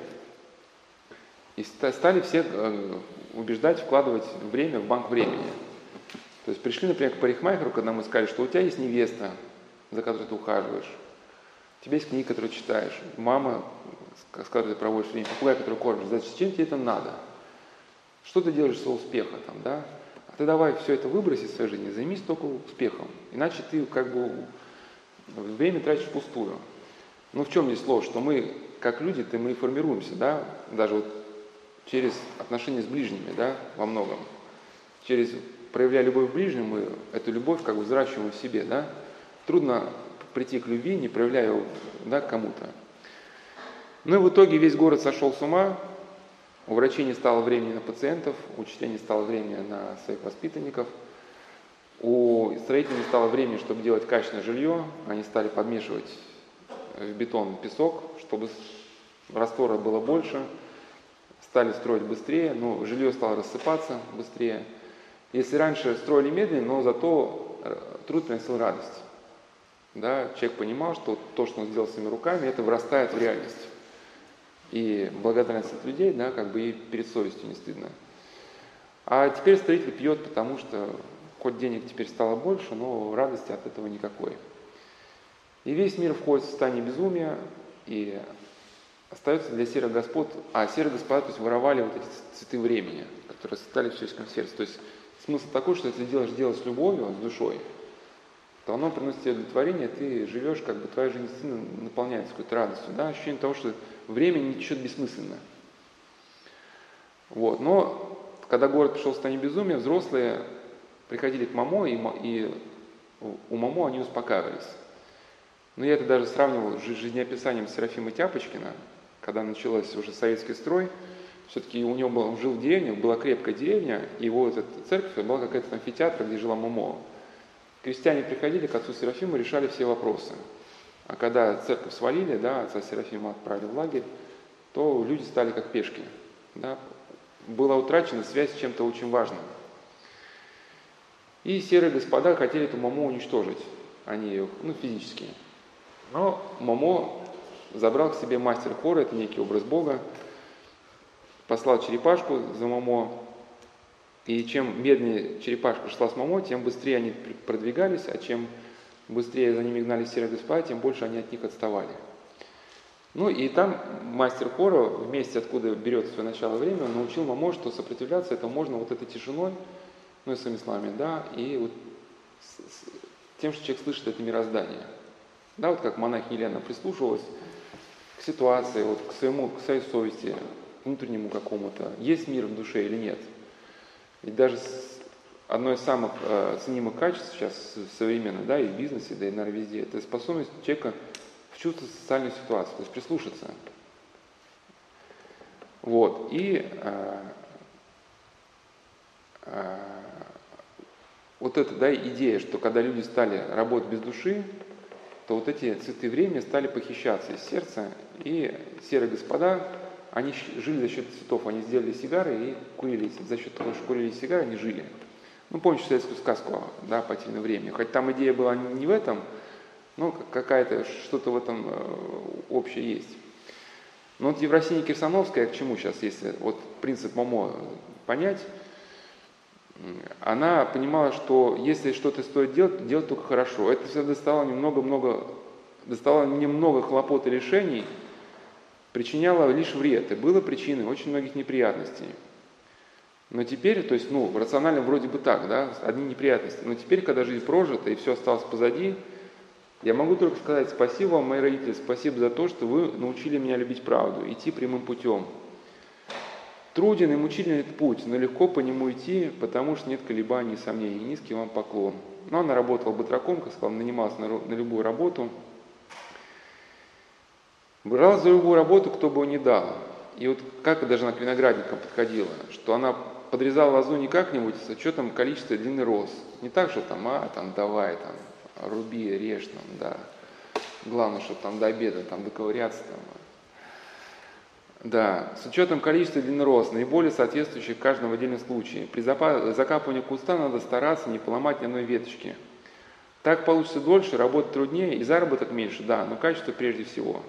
и стали всех э, убеждать вкладывать время в банк времени. То есть пришли, например, к парикмахеру, когда мы сказали, что у тебя есть невеста, за которой ты ухаживаешь, у тебя есть книга, которую читаешь, мама, с которой ты проводишь время, попугай, который кормишь. Зачем тебе это надо? Что ты делаешь своего успеха там, да? А ты давай все это выброси из своей жизни, займись только успехом. Иначе ты как бы время тратишь впустую. Ну в чем здесь ложь? Что мы, как люди, то мы формируемся, да, даже вот через отношения с ближними, да, во многом. Через проявляя любовь к ближнему, мы эту любовь как бы взращиваем в себе, да. Трудно прийти к любви, не проявляя да, кому-то. Ну и в итоге весь город сошел с ума, у врачей не стало времени на пациентов, у учителей не стало времени на своих воспитанников, у строителей не стало времени, чтобы делать качественное жилье, они стали подмешивать в бетон песок, чтобы раствора было больше, стали строить быстрее, но жилье стало рассыпаться быстрее. Если раньше строили медленно, но зато э, труд приносил радость да, человек понимал, что то, что он сделал своими руками, это вырастает в реальность. И благодарность от людей, да, как бы и перед совестью не стыдно. А теперь строитель пьет, потому что хоть денег теперь стало больше, но радости от этого никакой. И весь мир входит в состояние безумия, и остается для серых господ, а серые господа, то есть воровали вот эти цветы времени, которые стали в человеческом сердце. То есть смысл такой, что если делаешь дело с любовью, с душой, то оно приносит тебе удовлетворение, ты живешь, как бы твоя жизнь наполняется какой-то радостью, да, ощущение того, что время не течет бессмысленно. Вот, но когда город пришел в состояние безумия, взрослые приходили к Мамо, и, и у Мамо они успокаивались. Но я это даже сравнивал с жизнеописанием Серафима Тяпочкина, когда начался уже советский строй, все-таки у него был, он жил в деревне, была крепкая деревня, и его эта церковь была какая-то амфитеатр, где жила Мамо. Крестьяне приходили к отцу Серафиму, решали все вопросы. А когда церковь свалили, да, отца Серафима отправили в лагерь, то люди стали как пешки. Да. Была утрачена связь с чем-то очень важным. И серые господа хотели эту маму уничтожить. Они ее, ну, физически. Но Мамо забрал к себе мастер хора, это некий образ Бога, послал черепашку за Мамо, и чем медленнее черепашка шла с Мамо, тем быстрее они продвигались, а чем быстрее за ними гнали серые господа, тем больше они от них отставали. Ну и там мастер хора, вместе откуда берет свое начало время, научил Мамо, что сопротивляться это можно вот этой тишиной, ну и своими словами, да, и вот тем, что человек слышит это мироздание. Да, вот как монах Елена прислушивалась к ситуации, вот к своему, к своей совести, внутреннему какому-то, есть мир в душе или нет. Ведь даже одно из самых э, ценимых качеств сейчас современных, да, и в бизнесе, да и, наверное, везде, это способность человека вчувствовать социальную ситуацию, то есть прислушаться. Вот, и э, э, вот эта да, идея, что когда люди стали работать без души, то вот эти цветы времени стали похищаться из сердца, и серые господа, они жили за счет цветов, они сделали сигары и курили, за счет того, что курили сигары, они жили. Ну, помните советскую сказку, да, «Потерянное время». Хоть там идея была не в этом, но какая-то, что-то в этом э, общее есть. Но вот Ефросиния Керсновская, к чему сейчас, если вот принцип Момо понять, она понимала, что если что-то стоит делать, делать только хорошо. Это все доставало немного-много, доставало немного хлопот и решений, причиняло лишь вред, и было причиной очень многих неприятностей. Но теперь, то есть, ну, рационально вроде бы так, да, одни неприятности. Но теперь, когда жизнь прожита и все осталось позади, я могу только сказать спасибо вам, мои родители, спасибо за то, что вы научили меня любить правду, идти прямым путем. Труден и мучительный этот путь, но легко по нему идти, потому что нет колебаний и сомнений. Низкий вам поклон. Но она работала батраком, как сказал, нанималась на, на любую работу. Брала за любую работу, кто бы его не дал. И вот как даже она к виноградникам подходила, что она подрезала лозу не как-нибудь с учетом количества длины роз. Не так, что там, а, там, давай, там, руби, режь, там, да. Главное, чтобы там до обеда, там, доковыряться, там, да, с учетом количества длиннорост, наиболее соответствующих каждому отдельном случае. При закапывании куста надо стараться не поломать ни одной веточки. Так получится дольше, работать труднее и заработок меньше, да, но качество прежде всего.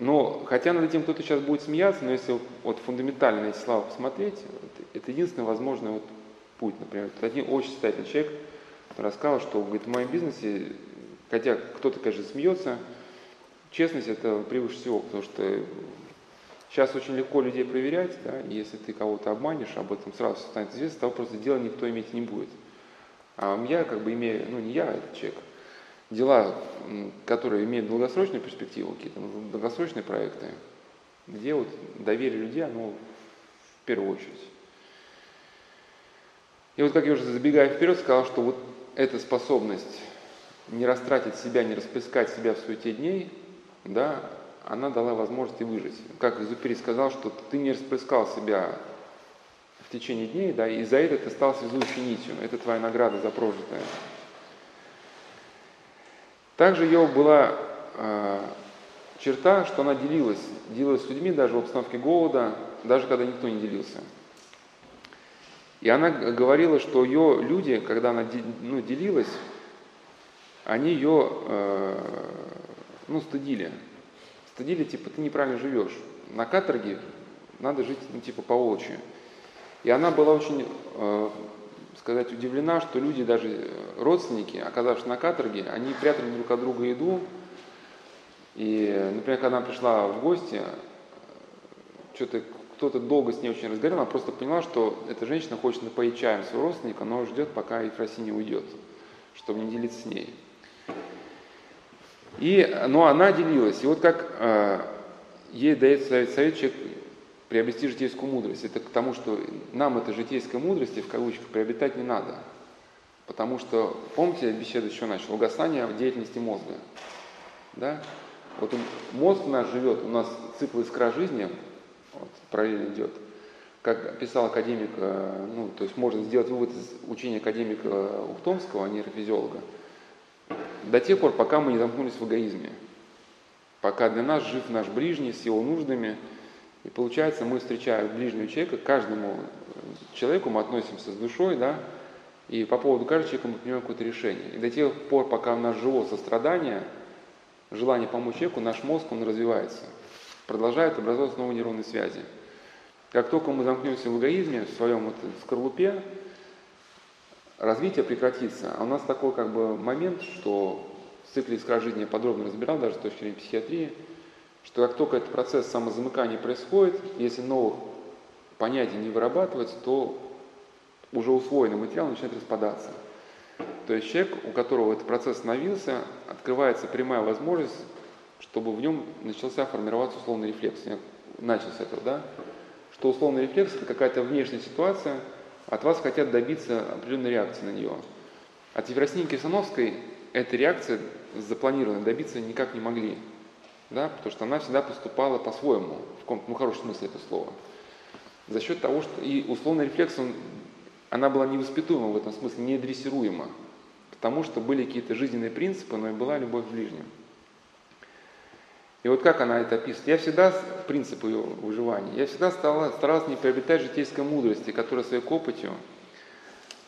Но, хотя над этим кто-то сейчас будет смеяться, но если вот фундаментально эти слова посмотреть, это единственный возможный вот путь, например. Вот один очень состоятельный человек рассказал, что говорит, в моем бизнесе, хотя кто-то, конечно, смеется, Честность это превыше всего, потому что сейчас очень легко людей проверять, да, и если ты кого-то обманешь, об этом сразу станет известно, того просто дела никто иметь не будет. А я как бы имею, ну не я, а этот человек, дела, которые имеют долгосрочную перспективу, какие-то долгосрочные проекты, где вот доверие людей, оно в первую очередь. И вот как я уже забегая вперед, сказал, что вот эта способность не растратить себя, не расплескать себя в суете дней, да, она дала возможность и выжить. Как Зупери сказал, что ты не расплескал себя в течение дней, да, и за это ты стал связующей нитью. Это твоя награда за прожитое. Также ее была э, черта, что она делилась, делилась с людьми даже в обстановке голода, даже когда никто не делился. И она говорила, что ее люди, когда она ну, делилась, они ее э, ну, стыдили. Стыдили, типа, ты неправильно живешь. На каторге надо жить, ну, типа, по волчью. И она была очень, э, сказать, удивлена, что люди, даже родственники, оказавшись на каторге, они прятали друг от друга еду. И, например, когда она пришла в гости, что-то кто-то долго с ней очень разговаривал, она просто поняла, что эта женщина хочет напоить чаем своего родственника, но ждет, пока Ефросинья уйдет, чтобы не делиться с ней. И, но она делилась. И вот как э, ей дает совет, совет человек приобрести житейскую мудрость. Это к тому, что нам эта житейская мудрость, в кавычках, приобретать не надо. Потому что, помните, беседу еще начал, угасание в деятельности мозга. Да? Вот мозг наш живет, у нас цикл искра жизни, вот, параллельно идет. Как писал академик, э, ну, то есть можно сделать вывод из учения академика Ухтомского, нейрофизиолога, до тех пор, пока мы не замкнулись в эгоизме. Пока для нас жив наш ближний с его нуждами. И получается, мы встречая ближнего человека, к каждому человеку мы относимся с душой, да, и по поводу каждого человека мы принимаем какое-то решение. И до тех пор, пока у нас живо сострадание, желание помочь человеку, наш мозг, он развивается, продолжает образовывать новые нейронные связи. Как только мы замкнемся в эгоизме, в своем вот скорлупе, развитие прекратится. А у нас такой как бы момент, что в цикле искра жизни я подробно разбирал, даже с точки зрения психиатрии, что как только этот процесс самозамыкания происходит, если новых понятий не вырабатывается, то уже усвоенный материал начинает распадаться. То есть человек, у которого этот процесс остановился, открывается прямая возможность, чтобы в нем начался формироваться условный рефлекс. Я начал с этого, да? Что условный рефлекс – это какая-то внешняя ситуация, от вас хотят добиться определенной реакции на нее. От Евросинии Кирсановской этой реакции запланированной добиться никак не могли. Да? Потому что она всегда поступала по-своему, в каком-то ну, хорошем смысле это слово. За счет того, что и условный рефлекс, он, она была невоспитуема в этом смысле, не дрессируема. Потому что были какие-то жизненные принципы, но и была любовь к ближним. И вот как она это описывает? Я всегда, принцип ее выживания, я всегда старалась, старалась не приобретать житейской мудрости, которая своей копотью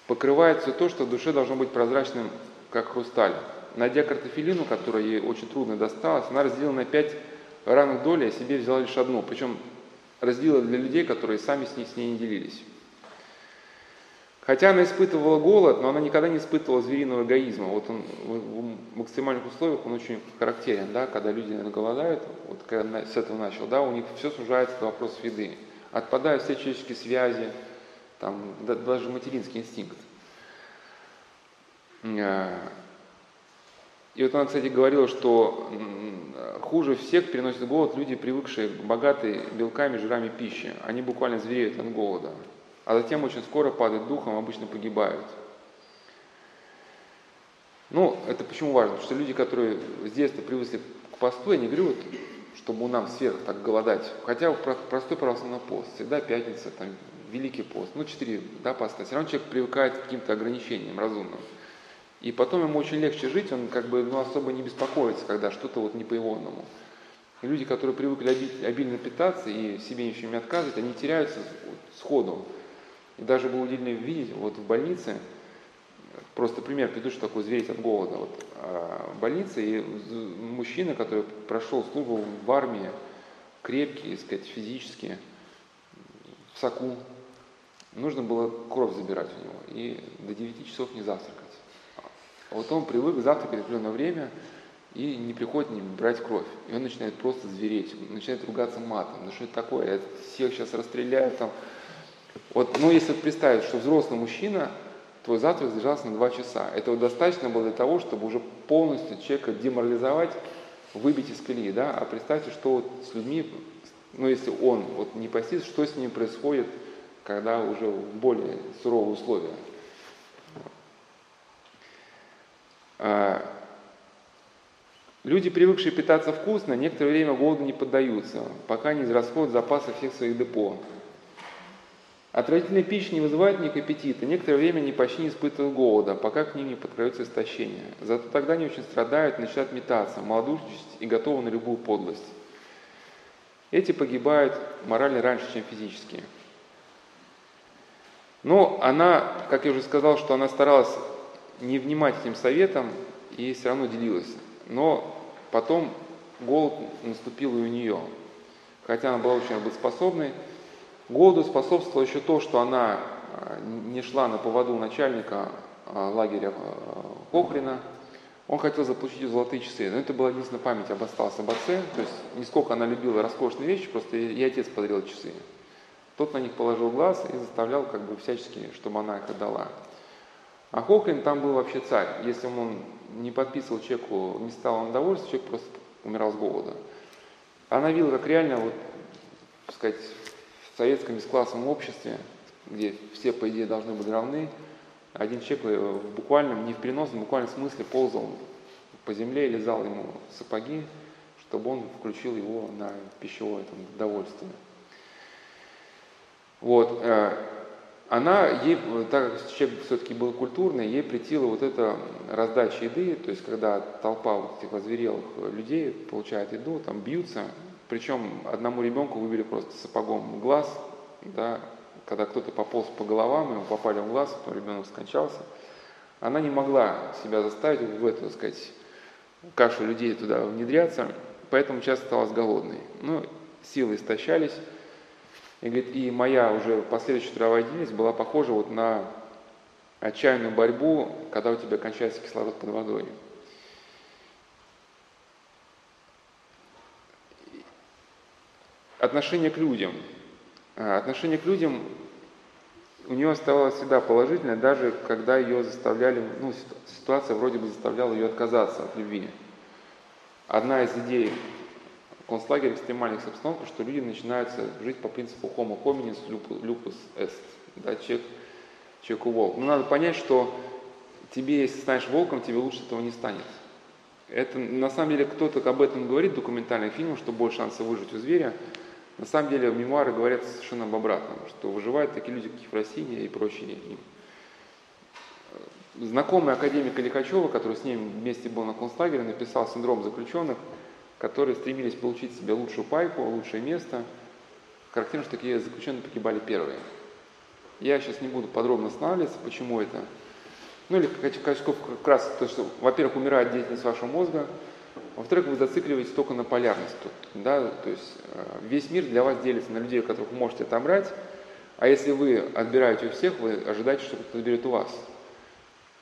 покрывает все то, что в душе должно быть прозрачным, как хрусталь. Найдя картофелину, которая ей очень трудно досталась, она разделила на пять равных долей, а себе взяла лишь одну. Причем разделила для людей, которые сами с ней, с ней не делились. Хотя она испытывала голод, но она никогда не испытывала звериного эгоизма. Вот он в экстремальных условиях он очень характерен, да, когда люди наверное, голодают, вот когда с этого начал, да, у них все сужается до вопросов еды. Отпадают все человеческие связи, там, даже материнский инстинкт. И вот она, кстати, говорила, что хуже всех переносят голод люди, привыкшие богатой белками, жирами пищи. Они буквально звереют от голода а затем очень скоро падают духом, обычно погибают. Ну, это почему важно? Потому что люди, которые с детства привыкли к посту, я не говорю, чтобы у нас сверх так голодать. Хотя простой православный пост, всегда пятница, там, великий пост, ну, четыре да, поста. Все равно человек привыкает к каким-то ограничениям разумным. И потом ему очень легче жить, он как бы ну, особо не беспокоится, когда что-то вот не по-ивонному. Люди, которые привыкли обильно питаться и себе ничего не отказывать, они теряются сходу. И даже было удивительно видеть, вот в больнице, просто пример приведу, что такое звереть от голода. Вот, а, в больнице и мужчина, который прошел службу в армии, крепкий, сказать, физически, в соку, нужно было кровь забирать у него и до 9 часов не завтракать. А вот он привык завтракать в определенное время и не приходит не брать кровь. И он начинает просто звереть, начинает ругаться матом. Ну что это такое? Я всех сейчас расстреляю, там, вот, ну, если представить, что взрослый мужчина, твой завтрак задержался на 2 часа. Этого достаточно было для того, чтобы уже полностью человека деморализовать, выбить из колеи, да? А представьте, что вот с людьми, ну, если он вот не постится, что с ним происходит, когда уже более суровые условия. А, люди, привыкшие питаться вкусно, некоторое время голоду не поддаются, пока не израсходят запасы всех своих депо. Отвратительная пища не вызывает у аппетита, некоторое время они почти не испытывают голода, пока к ним не подкроется истощение. Зато тогда они очень страдают, начинают метаться, малодушничать и готовы на любую подлость. Эти погибают морально раньше, чем физически. Но она, как я уже сказал, что она старалась не внимать этим советам и все равно делилась. Но потом голод наступил и у нее. Хотя она была очень работоспособной, Голоду способствовало еще то, что она э, не шла на поводу начальника э, лагеря э, Кохрина. Он хотел заполучить золотые часы, но это была единственная память об осталась об отце. То есть, не сколько она любила роскошные вещи, просто и отец подарил часы. Тот на них положил глаз и заставлял как бы всячески, чтобы она их отдала. А Хохрин там был вообще царь. Если он не подписывал чеку, не стал он довольствовать, человек просто умирал с голода. Она видела, как реально, вот, так сказать, в советском бесклассовом обществе, где все, по идее, должны быть равны, один человек э, в буквальном, не в переносном, в буквальном смысле ползал по земле, лизал ему сапоги, чтобы он включил его на пищевое там, довольствие. Вот. Она, ей, так как человек все-таки был культурный, ей претила вот эта раздача еды, то есть когда толпа вот этих возверелых людей получает еду, там бьются, причем одному ребенку выбили просто сапогом глаз, да, когда кто-то пополз по головам, ему попали в глаз, то ребенок скончался. Она не могла себя заставить в эту, так сказать, кашу людей туда внедряться, поэтому часто осталась голодной. Ну, силы истощались, и, говорит, и моя уже последующая трудовая деятельность была похожа вот на отчаянную борьбу, когда у тебя кончается кислород под водой. Отношение к людям. А, отношение к людям у нее оставалось всегда положительное, даже когда ее заставляли, ну, ситуация вроде бы заставляла ее отказаться от любви. Одна из идей концлагеря экстремальных обстановках, что люди начинают жить по принципу homo hominis lupus est, да, человек, человеку волк. Но надо понять, что тебе, если станешь волком, тебе лучше этого не станет. Это, на самом деле, кто-то об этом говорит в документальных фильмах, что больше шансов выжить у зверя. На самом деле, мемуары говорят совершенно об обратном, что выживают такие люди, как Ефросиния и прочие. Знакомый академик Лихачева, который с ним вместе был на концлагере, написал «Синдром заключенных», которые стремились получить себе лучшую пайку, лучшее место. Характерно, что такие заключенные погибали первые. Я сейчас не буду подробно останавливаться, почему это. Ну или Качков как раз то, что, во-первых, умирает деятельность вашего мозга, во-вторых, вы зацикливаетесь только на полярность. Тут, да? То есть э, весь мир для вас делится на людей, которых вы можете отобрать, а если вы отбираете у всех, вы ожидаете, что кто-то заберет у вас.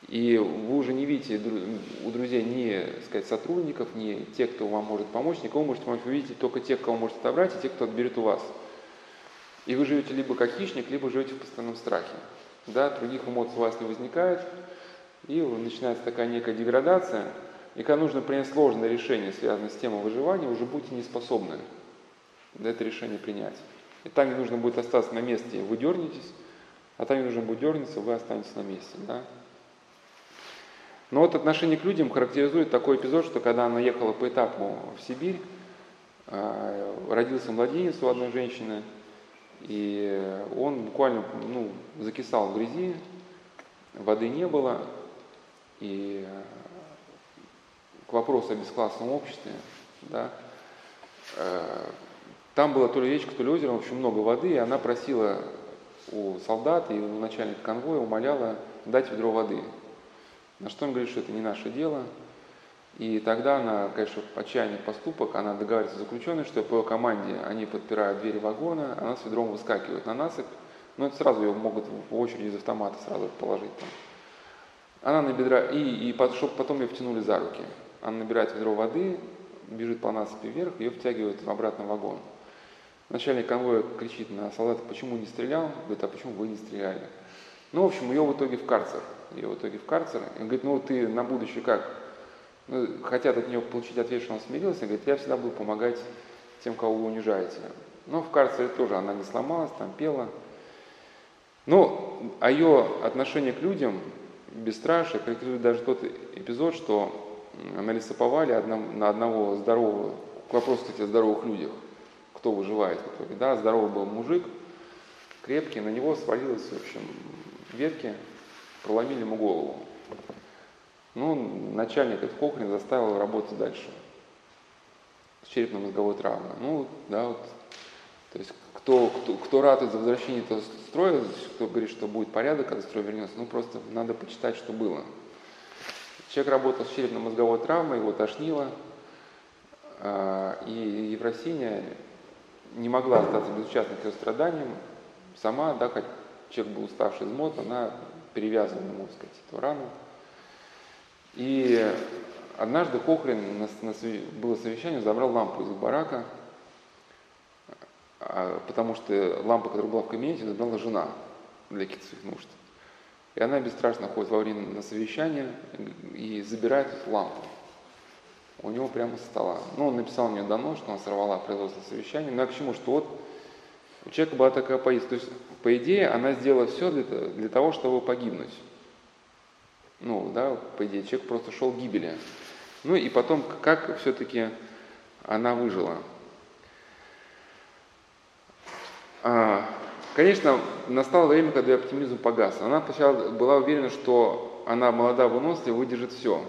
И вы уже не видите у друзей ни сказать, сотрудников, ни тех, кто вам может помочь, никого можете помочь. Вы видите только тех, кого можете отобрать, и тех, кто отберет у вас. И вы живете либо как хищник, либо живете в постоянном страхе. Да, других эмоций у вас не возникает, и начинается такая некая деградация. И когда нужно принять сложное решение, связанное с темой выживания, уже будете не способны это решение принять. И там, где нужно будет остаться на месте, вы дернетесь, а там, где нужно будет дернуться, вы останетесь на месте. Да? Но вот отношение к людям характеризует такой эпизод, что когда она ехала по этапу в Сибирь, а, родился младенец у одной женщины, и он буквально ну, закисал в грязи, воды не было, и к вопросу о бесклассном обществе, да, э, там было то ли речка, то ли озеро, в общем, много воды, и она просила у солдат и у начальника конвоя, умоляла дать ведро воды. На что он говорит, что это не наше дело. И тогда она, конечно, отчаянный поступок, она договаривается с заключенной, что по ее команде они подпирают двери вагона, она с ведром выскакивает на насыпь, но это сразу ее могут в очередь из автомата сразу положить там. Она на бедра, и, и чтобы потом ее втянули за руки. Она набирает ведро воды, бежит по насыпи вверх, ее втягивают в обратный вагон. Начальник конвоя кричит на солдата, почему не стрелял? Говорит, а почему вы не стреляли? Ну, в общем, ее в итоге в карцер ее в итоге в карцер. И он говорит, ну ты на будущее как? Ну, хотят от нее получить ответ, что он смирился. И говорит, я всегда буду помогать тем, кого вы унижаете. Но в карцере тоже она не сломалась, там пела. Но а ее отношение к людям бесстрашие характеризует даже тот эпизод, что на лесоповале на одного здорового, к вопросу, кстати, о здоровых людях, кто выживает в итоге, да, здоровый был мужик, крепкий, на него свалилась, в общем, ветки, проломили ему голову. Ну, начальник этот Кохрин заставил работать дальше с черепно-мозговой травмой. Ну, да, вот, то есть кто, кто, кто ратует за возвращение этого строя, кто говорит, что будет порядок, когда строй вернется, ну, просто надо почитать, что было. Человек работал с черепно-мозговой травмой, его тошнило, а, и Евросиния не могла остаться безучастной к ее страданиям. Сама, да, хоть человек был уставший, измотан, она перевязывал ему, так сказать, эту рану. И однажды Хохрин на, на, было совещание, забрал лампу из барака, а, потому что лампа, которая была в кабинете, забрала жена для каких-то своих нужд. И она бесстрашно ходит во время на совещание и забирает эту лампу. У него прямо со стола. Ну, он написал мне донос, что она сорвала производство совещания. Но я к чему, что вот у человека была такая позиция. То есть, по идее, она сделала все для, для того, чтобы погибнуть. Ну, да, по идее, человек просто шел к гибели. Ну и потом, как все-таки она выжила. А, Конечно, настало время, когда оптимизм погас. Она сначала была уверена, что она молода, вынослива, выдержит все.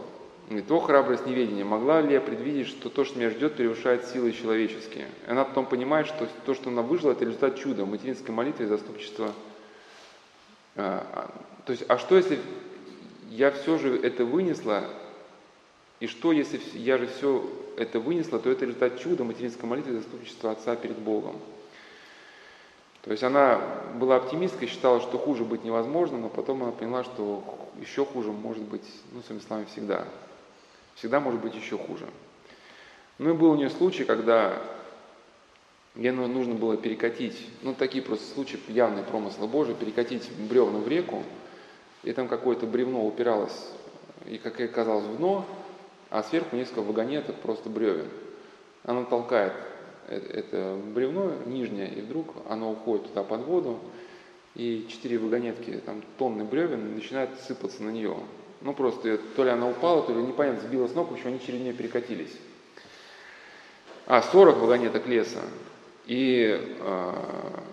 И то храбрость неведения. Могла ли я предвидеть, что то, что меня ждет, превышает силы человеческие? И она потом понимает, что то, что она выжила, это результат чуда, материнской молитвы и заступничества. А, а, то есть, а что если я все же это вынесла, и что если я же все это вынесла, то это результат чуда, материнской молитвы и заступничества Отца перед Богом. То есть она была оптимисткой, считала, что хуже быть невозможно, но потом она поняла, что еще хуже может быть, ну, своими словами, всегда. Всегда может быть еще хуже. Ну и был у нее случай, когда ей нужно было перекатить, ну такие просто случаи, явные промыслы Божии, перекатить бревна в реку, и там какое-то бревно упиралось, и, как и казалось, в дно, а сверху несколько вагонеток просто бревен. Она толкает это бревно нижнее, и вдруг оно уходит туда под воду, и четыре вагонетки, там тонны бревен начинают сыпаться на нее. Ну просто то ли она упала, то ли непонятно, сбила с ног, в общем, они через нее перекатились. А, 40 вагонеток леса. И а,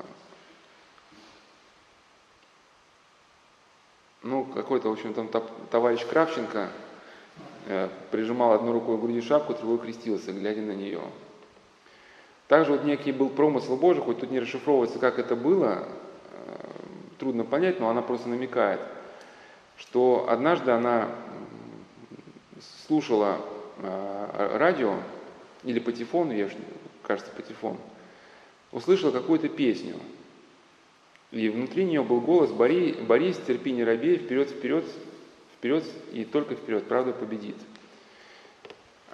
ну, какой-то, в общем, там товарищ Кравченко э, прижимал одной рукой к груди шапку, другой крестился, глядя на нее. Также вот некий был промысел Божий, хоть тут не расшифровывается, как это было, э, трудно понять, но она просто намекает, что однажды она слушала э, радио или патефон, я, кажется, патефон, услышала какую-то песню. И внутри нее был голос «Борис, Борис терпи, не робей, вперед, вперед, вперед и только вперед, правда победит».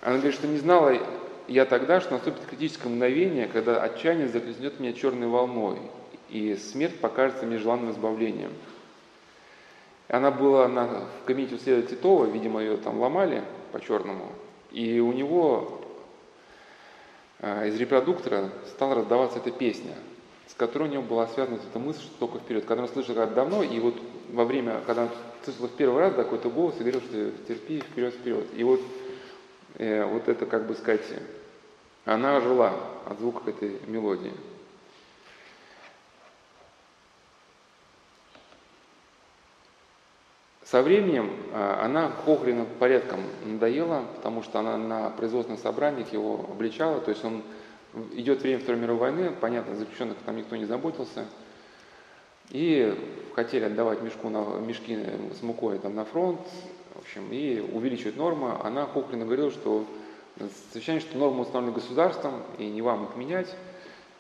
Она говорит, что не знала я тогда, что наступит критическое мгновение, когда отчаяние захлестнет меня черной волной, и смерть покажется мне желанным избавлением. Она была на, в кабинете у следователя Титова, видимо, ее там ломали по-черному, и у него э, из репродуктора стала раздаваться эта песня, с которой у него была связана эта мысль, что только вперед. Когда он слышал когда давно, и вот во время, когда он слышал в первый раз какой-то голос, и говорил, что терпи, вперед, вперед. И вот э, вот это, как бы сказать, она жила от звука этой мелодии. Со временем а, она Хохрина порядком надоела, потому что она на производственных собраниях его обличала, то есть он идет время Второй мировой войны, понятно, заключенных там никто не заботился, и хотели отдавать мешку на, мешки с мукой там, на фронт, в общем, и увеличивать нормы. Она Хохрина говорила, что совещание, что нормы установлены государством, и не вам их менять.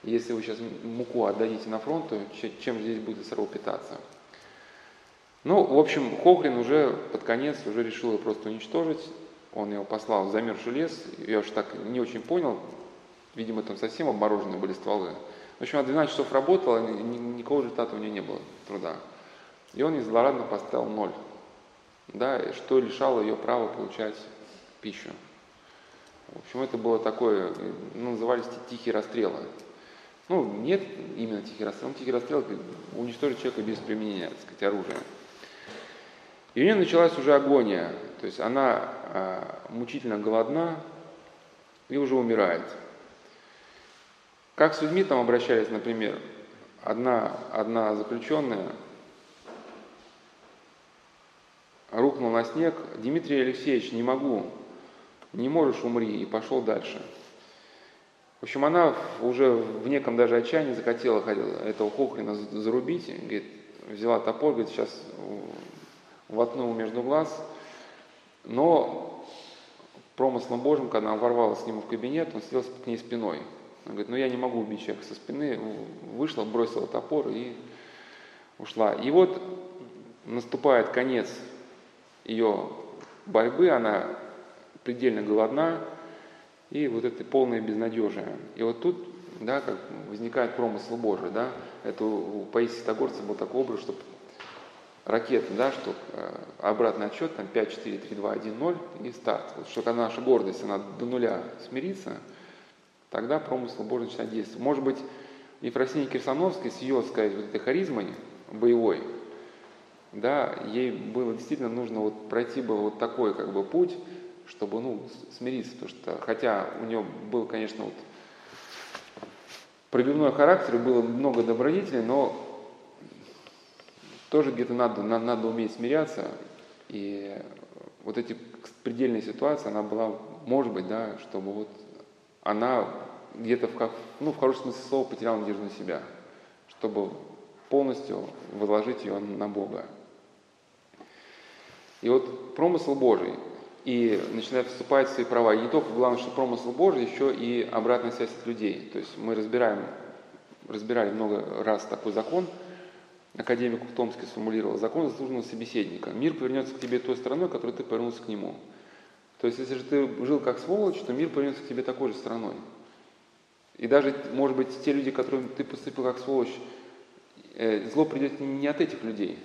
Если вы сейчас муку отдадите на фронт, то чем здесь будет СРО питаться? Ну, в общем, Хохрин уже под конец уже решил его просто уничтожить. Он его послал в замерзший лес. Я уж так не очень понял. Видимо, там совсем обмороженные были стволы. В общем, она 12 часов работала, никакого результата у нее не было труда. И он ей поставил ноль да, что лишало ее права получать пищу. В общем, это было такое, ну, назывались тихие расстрелы. Ну, нет именно тихий расстрел, но тихий расстрел уничтожить человека без применения, так сказать, оружия. И у нее началась уже агония, то есть она а, мучительно голодна и уже умирает. Как с людьми там обращались, например, одна, одна заключенная рухнул на снег, Дмитрий Алексеевич, не могу, не можешь, умри, и пошел дальше. В общем, она уже в неком даже отчаянии захотела этого Хохрина зарубить, говорит, взяла топор, говорит, сейчас воткнул между глаз, но промыслом Божьим, когда она ворвалась к нему в кабинет, он сидел к ней спиной. Она говорит, ну я не могу убить человека со спины, вышла, бросила топор и ушла. И вот наступает конец ее борьбы, она предельно голодна, и вот это полное безнадежие. И вот тут, да, как возникает промысл Божий, да, это у Паисия Стагорца был такой образ, что ракета, да, что э, обратный отсчет, там 5, 4, 3, 2, 1, 0 и старт. Вот, что когда наша гордость, она до нуля смирится, тогда промысл Божий начинает действовать. Может быть, Ефросиния Кирсановская с ее, сказать, вот этой харизмой боевой, да, ей было действительно нужно вот пройти был вот такой как бы путь, чтобы ну, смириться, потому что хотя у нее был, конечно, вот пробивной характер, было много добродетелей, но тоже где-то надо, надо, надо уметь смиряться. И вот эти предельные ситуации, она была, может быть, да, чтобы вот она где-то в, ну, в хорошем смысле слова потеряла надежду на себя, чтобы полностью возложить ее на Бога. И вот промысл Божий, и начинает вступать в свои права. И не только главное, что промысл Божий, еще и обратная связь от людей. То есть мы разбираем, разбирали много раз такой закон – академик в Томске сформулировал, закон заслуженного собеседника. Мир повернется к тебе той стороной, которой ты повернулся к нему. То есть, если же ты жил как сволочь, то мир повернется к тебе такой же стороной. И даже, может быть, те люди, которым ты поступил как сволочь, э, зло придет не от этих людей.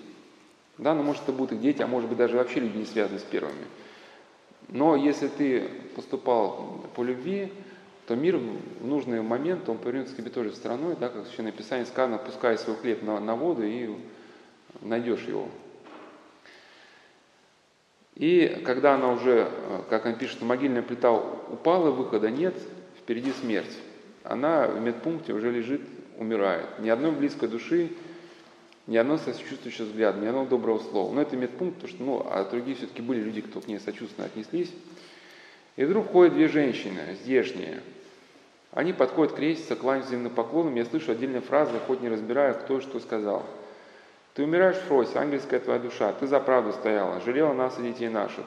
Да, но может это будут их дети, а может быть даже вообще люди не связаны с первыми. Но если ты поступал по любви, то мир в нужный момент, он повернется к тебе тоже стороной, да, как в Священное Писание сказано, пускай свой хлеб на, на воду и найдешь его. И когда она уже, как он пишет, могильная плита упала, выхода нет, впереди смерть. Она в медпункте уже лежит, умирает. Ни одной близкой души, ни одного сочувствующего взгляда, ни одного доброго слова. Но это медпункт, потому что, ну, а другие все-таки были люди, кто к ней сочувственно отнеслись. И вдруг ходят две женщины, здешние, они подходят креститься, кланяются им на поклоном. Я слышу отдельные фразы, хоть не разбираю, кто что сказал. Ты умираешь в Фросе, ангельская твоя душа, ты за правду стояла, жалела нас и детей наших.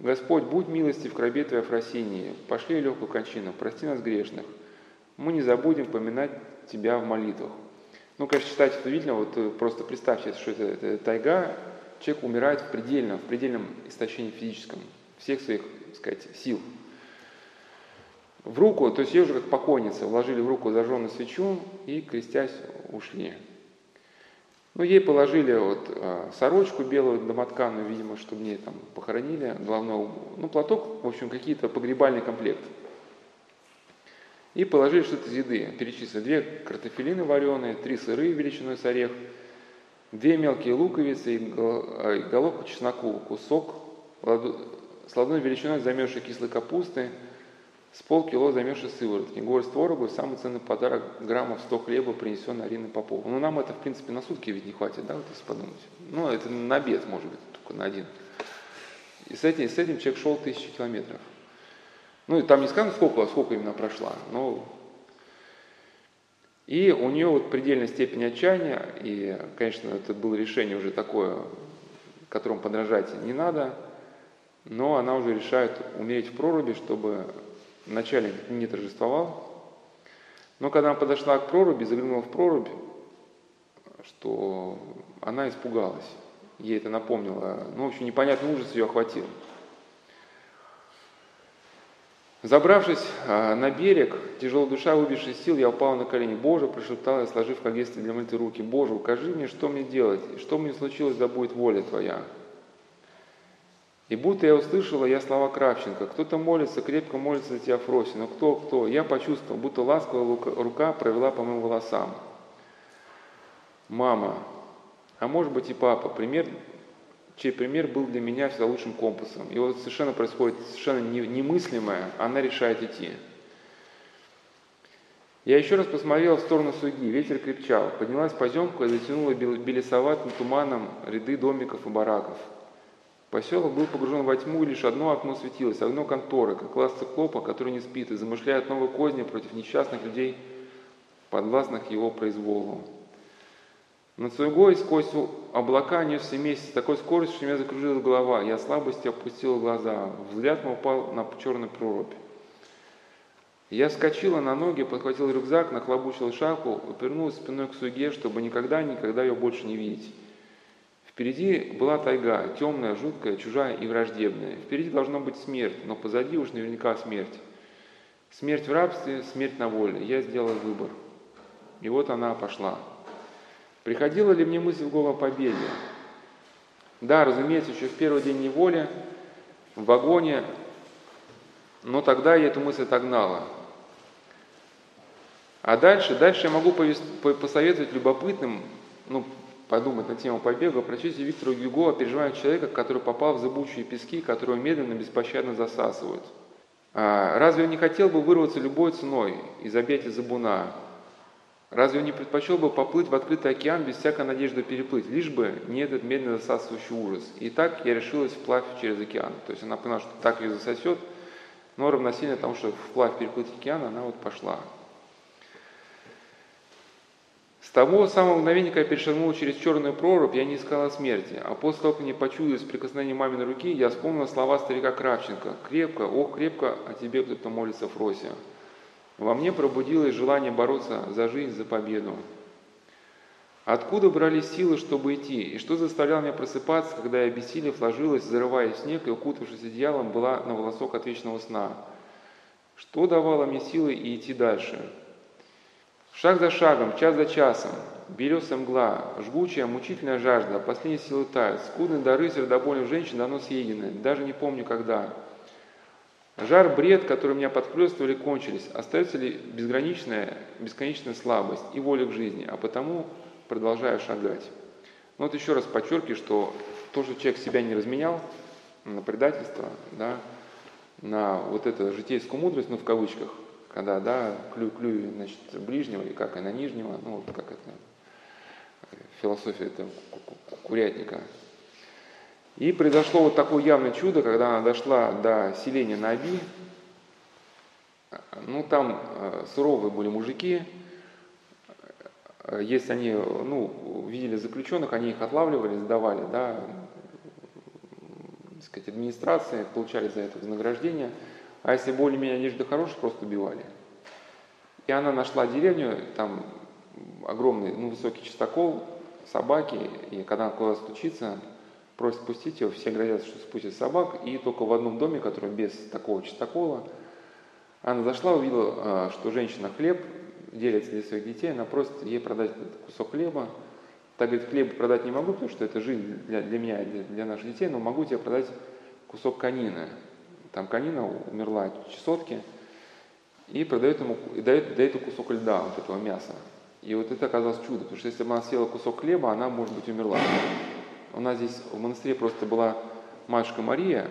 Господь, будь милости в гробе твоей Фросинии, пошли легкую кончину, прости нас грешных. Мы не забудем поминать Тебя в молитвах. Ну, конечно, читать это видно, вот э, просто представьте, что это, это тайга, человек умирает в предельном, в предельном истощении физическом, всех своих, так сказать, сил в руку, то есть ее уже как покойница, вложили в руку зажженную свечу и, крестясь, ушли. Ну, ей положили вот э, сорочку белую домотканую, видимо, чтобы мне там похоронили, головной, ну, платок, в общем, какие-то погребальный комплект. И положили что-то из еды. Перечислили две картофелины вареные, три сыры величиной с орех, две мелкие луковицы и головку чесноку, кусок с ладной величиной замерзшей кислой капусты – с полкило замерзшей сыворотки, горсть творогу самый ценный подарок граммов 100 хлеба, принесенный Ариной Попову. Ну, нам это, в принципе, на сутки ведь не хватит, да, вот если подумать. Ну, это на обед, может быть, только на один. И с этим, с этим человек шел тысячи километров. Ну, и там не сказано, сколько, сколько именно прошла, но... И у нее вот предельная степень отчаяния, и, конечно, это было решение уже такое, которому подражать не надо, но она уже решает умереть в проруби, чтобы вначале не торжествовал, но когда она подошла к проруби, заглянула в прорубь, что она испугалась. Ей это напомнило. Ну, в общем, непонятный ужас ее охватил. Забравшись а, на берег, тяжело душа, выбившись сил, я упал на колени. «Боже!» – прошептал я, сложив как если для молитвы руки. «Боже, укажи мне, что мне делать, и что мне случилось, да будет воля Твоя». И будто я услышала я слова Кравченко. Кто-то молится, крепко молится за тебя. Но кто, кто? Я почувствовал, будто ласковая рука провела по моим волосам. Мама, а может быть и папа, пример, чей пример был для меня всегда лучшим компасом. И вот совершенно происходит совершенно немыслимое, она решает идти. Я еще раз посмотрел в сторону Суги, ветер крепчал, поднялась поземка и затянула белесоватым туманом ряды домиков и бараков – Поселок был погружен во тьму, и лишь одно окно светилось, окно конторы, как класс циклопа, который не спит и замышляет новые козни против несчастных людей, подвластных его произволу. Над Суегой сквозь облака несся месяц с такой скоростью, что меня закружилась голова. Я слабостью опустила глаза. Взгляд мой упал на черную прорубь. Я вскочила на ноги, подхватила рюкзак, нахлобучила шапку, упернулась спиной к Суге, чтобы никогда-никогда ее больше не видеть. Впереди была тайга, темная, жуткая, чужая и враждебная. Впереди должна быть смерть, но позади уж наверняка смерть. Смерть в рабстве, смерть на воле. Я сделал выбор. И вот она пошла. Приходила ли мне мысль в голову о победе? Да, разумеется, еще в первый день неволи, в вагоне, но тогда я эту мысль отогнала. А дальше, дальше я могу посоветовать любопытным, ну, подумать на тему побега, прочтите Виктора Гюго о переживании человека, который попал в зыбучие пески, которые медленно, беспощадно засасывают. А разве он не хотел бы вырваться любой ценой из объятия забуна? Разве он не предпочел бы поплыть в открытый океан без всякой надежды переплыть, лишь бы не этот медленно засасывающий ужас? И так я решилась вплавь через океан. То есть она поняла, что так ее засосет, но равносильно тому, что вплавь переплыть океан, она вот пошла. С того самого мгновения, когда я перешагнула через черную прорубь, я не искала смерти, а после того, как мне почудилось прикосновение маминой руки, я вспомнила слова старика Кравченко. «Крепко, ох, крепко, о тебе кто-то молится, Фрося». Во мне пробудилось желание бороться за жизнь, за победу. Откуда брались силы, чтобы идти? И что заставляло меня просыпаться, когда я обессилев ложилась, зарываясь в снег и, укутавшись одеялом, была на волосок от вечного сна? Что давало мне силы и идти дальше? Шаг за шагом, час за часом, берется мгла, жгучая, мучительная жажда, последние силы тают, скудные дары сердобольных женщин давно съедены, даже не помню когда. Жар, бред, который меня подхлестывали, кончились. Остается ли безграничная, бесконечная слабость и воля к жизни, а потому продолжаю шагать. Но вот еще раз подчеркиваю, что то, что человек себя не разменял на предательство, да, на вот эту житейскую мудрость, ну в кавычках, когда, да, клюй, клюй, значит, ближнего и как и на нижнего, ну, вот как это, философия это курятника. И произошло вот такое явное чудо, когда она дошла до селения Наби, ну, там э, суровые были мужики, если они, ну, видели заключенных, они их отлавливали, сдавали, да, сказать, администрации, получали за это вознаграждение – а если более-менее одежда хорошая, просто убивали. И она нашла деревню, там огромный, ну, высокий чистокол, собаки, и когда она куда стучится, просит пустить ее, все грозятся, что спустят собак, и только в одном доме, который без такого чистокола, она зашла, увидела, а, что женщина хлеб делится для своих детей, она просит ей продать кусок хлеба. Так говорит, хлеб продать не могу, потому что это жизнь для, для меня, для, для наших детей, но могу тебе продать кусок конины. Там конина умерла от чесотки, и продает ему, и дает, дает ему кусок льда, вот этого мяса. И вот это оказалось чудо, потому что если бы она съела кусок хлеба, она, может быть, умерла. У нас здесь в монастыре просто была матушка Мария,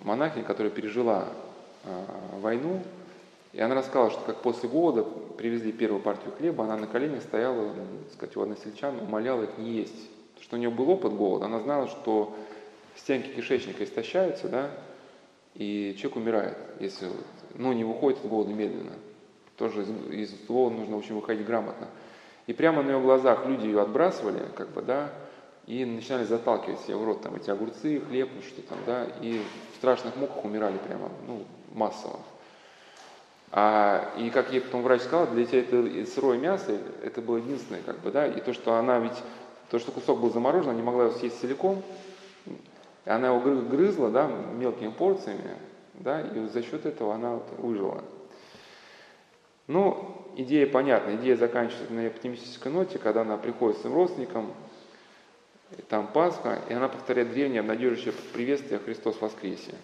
монахиня, которая пережила э, войну, и она рассказала, что как после голода привезли первую партию хлеба, она на коленях стояла, так сказать, у односельчан, умоляла их не есть. Потому что у нее был опыт голода, она знала, что стенки кишечника истощаются, да, и человек умирает, если ну, не выходит от голода медленно. Тоже из, из голода нужно очень выходить грамотно. И прямо на ее глазах люди ее отбрасывали, как бы, да, и начинали заталкивать себе в рот там эти огурцы, хлеб, ну, что там, да, и в страшных муках умирали прямо, ну, массово. А, и как ей потом врач сказал, для тебя это сырое мясо, это было единственное, как бы, да, и то, что она ведь, то, что кусок был заморожен, она не могла его съесть целиком, она его грызла да, мелкими порциями, да, и за счет этого она вот выжила. Ну, идея понятна. Идея заканчивается на оптимистической ноте, когда она приходит с своим родственником, там Пасха, и она повторяет древнее обнадеживающее приветствие «Христос воскресе».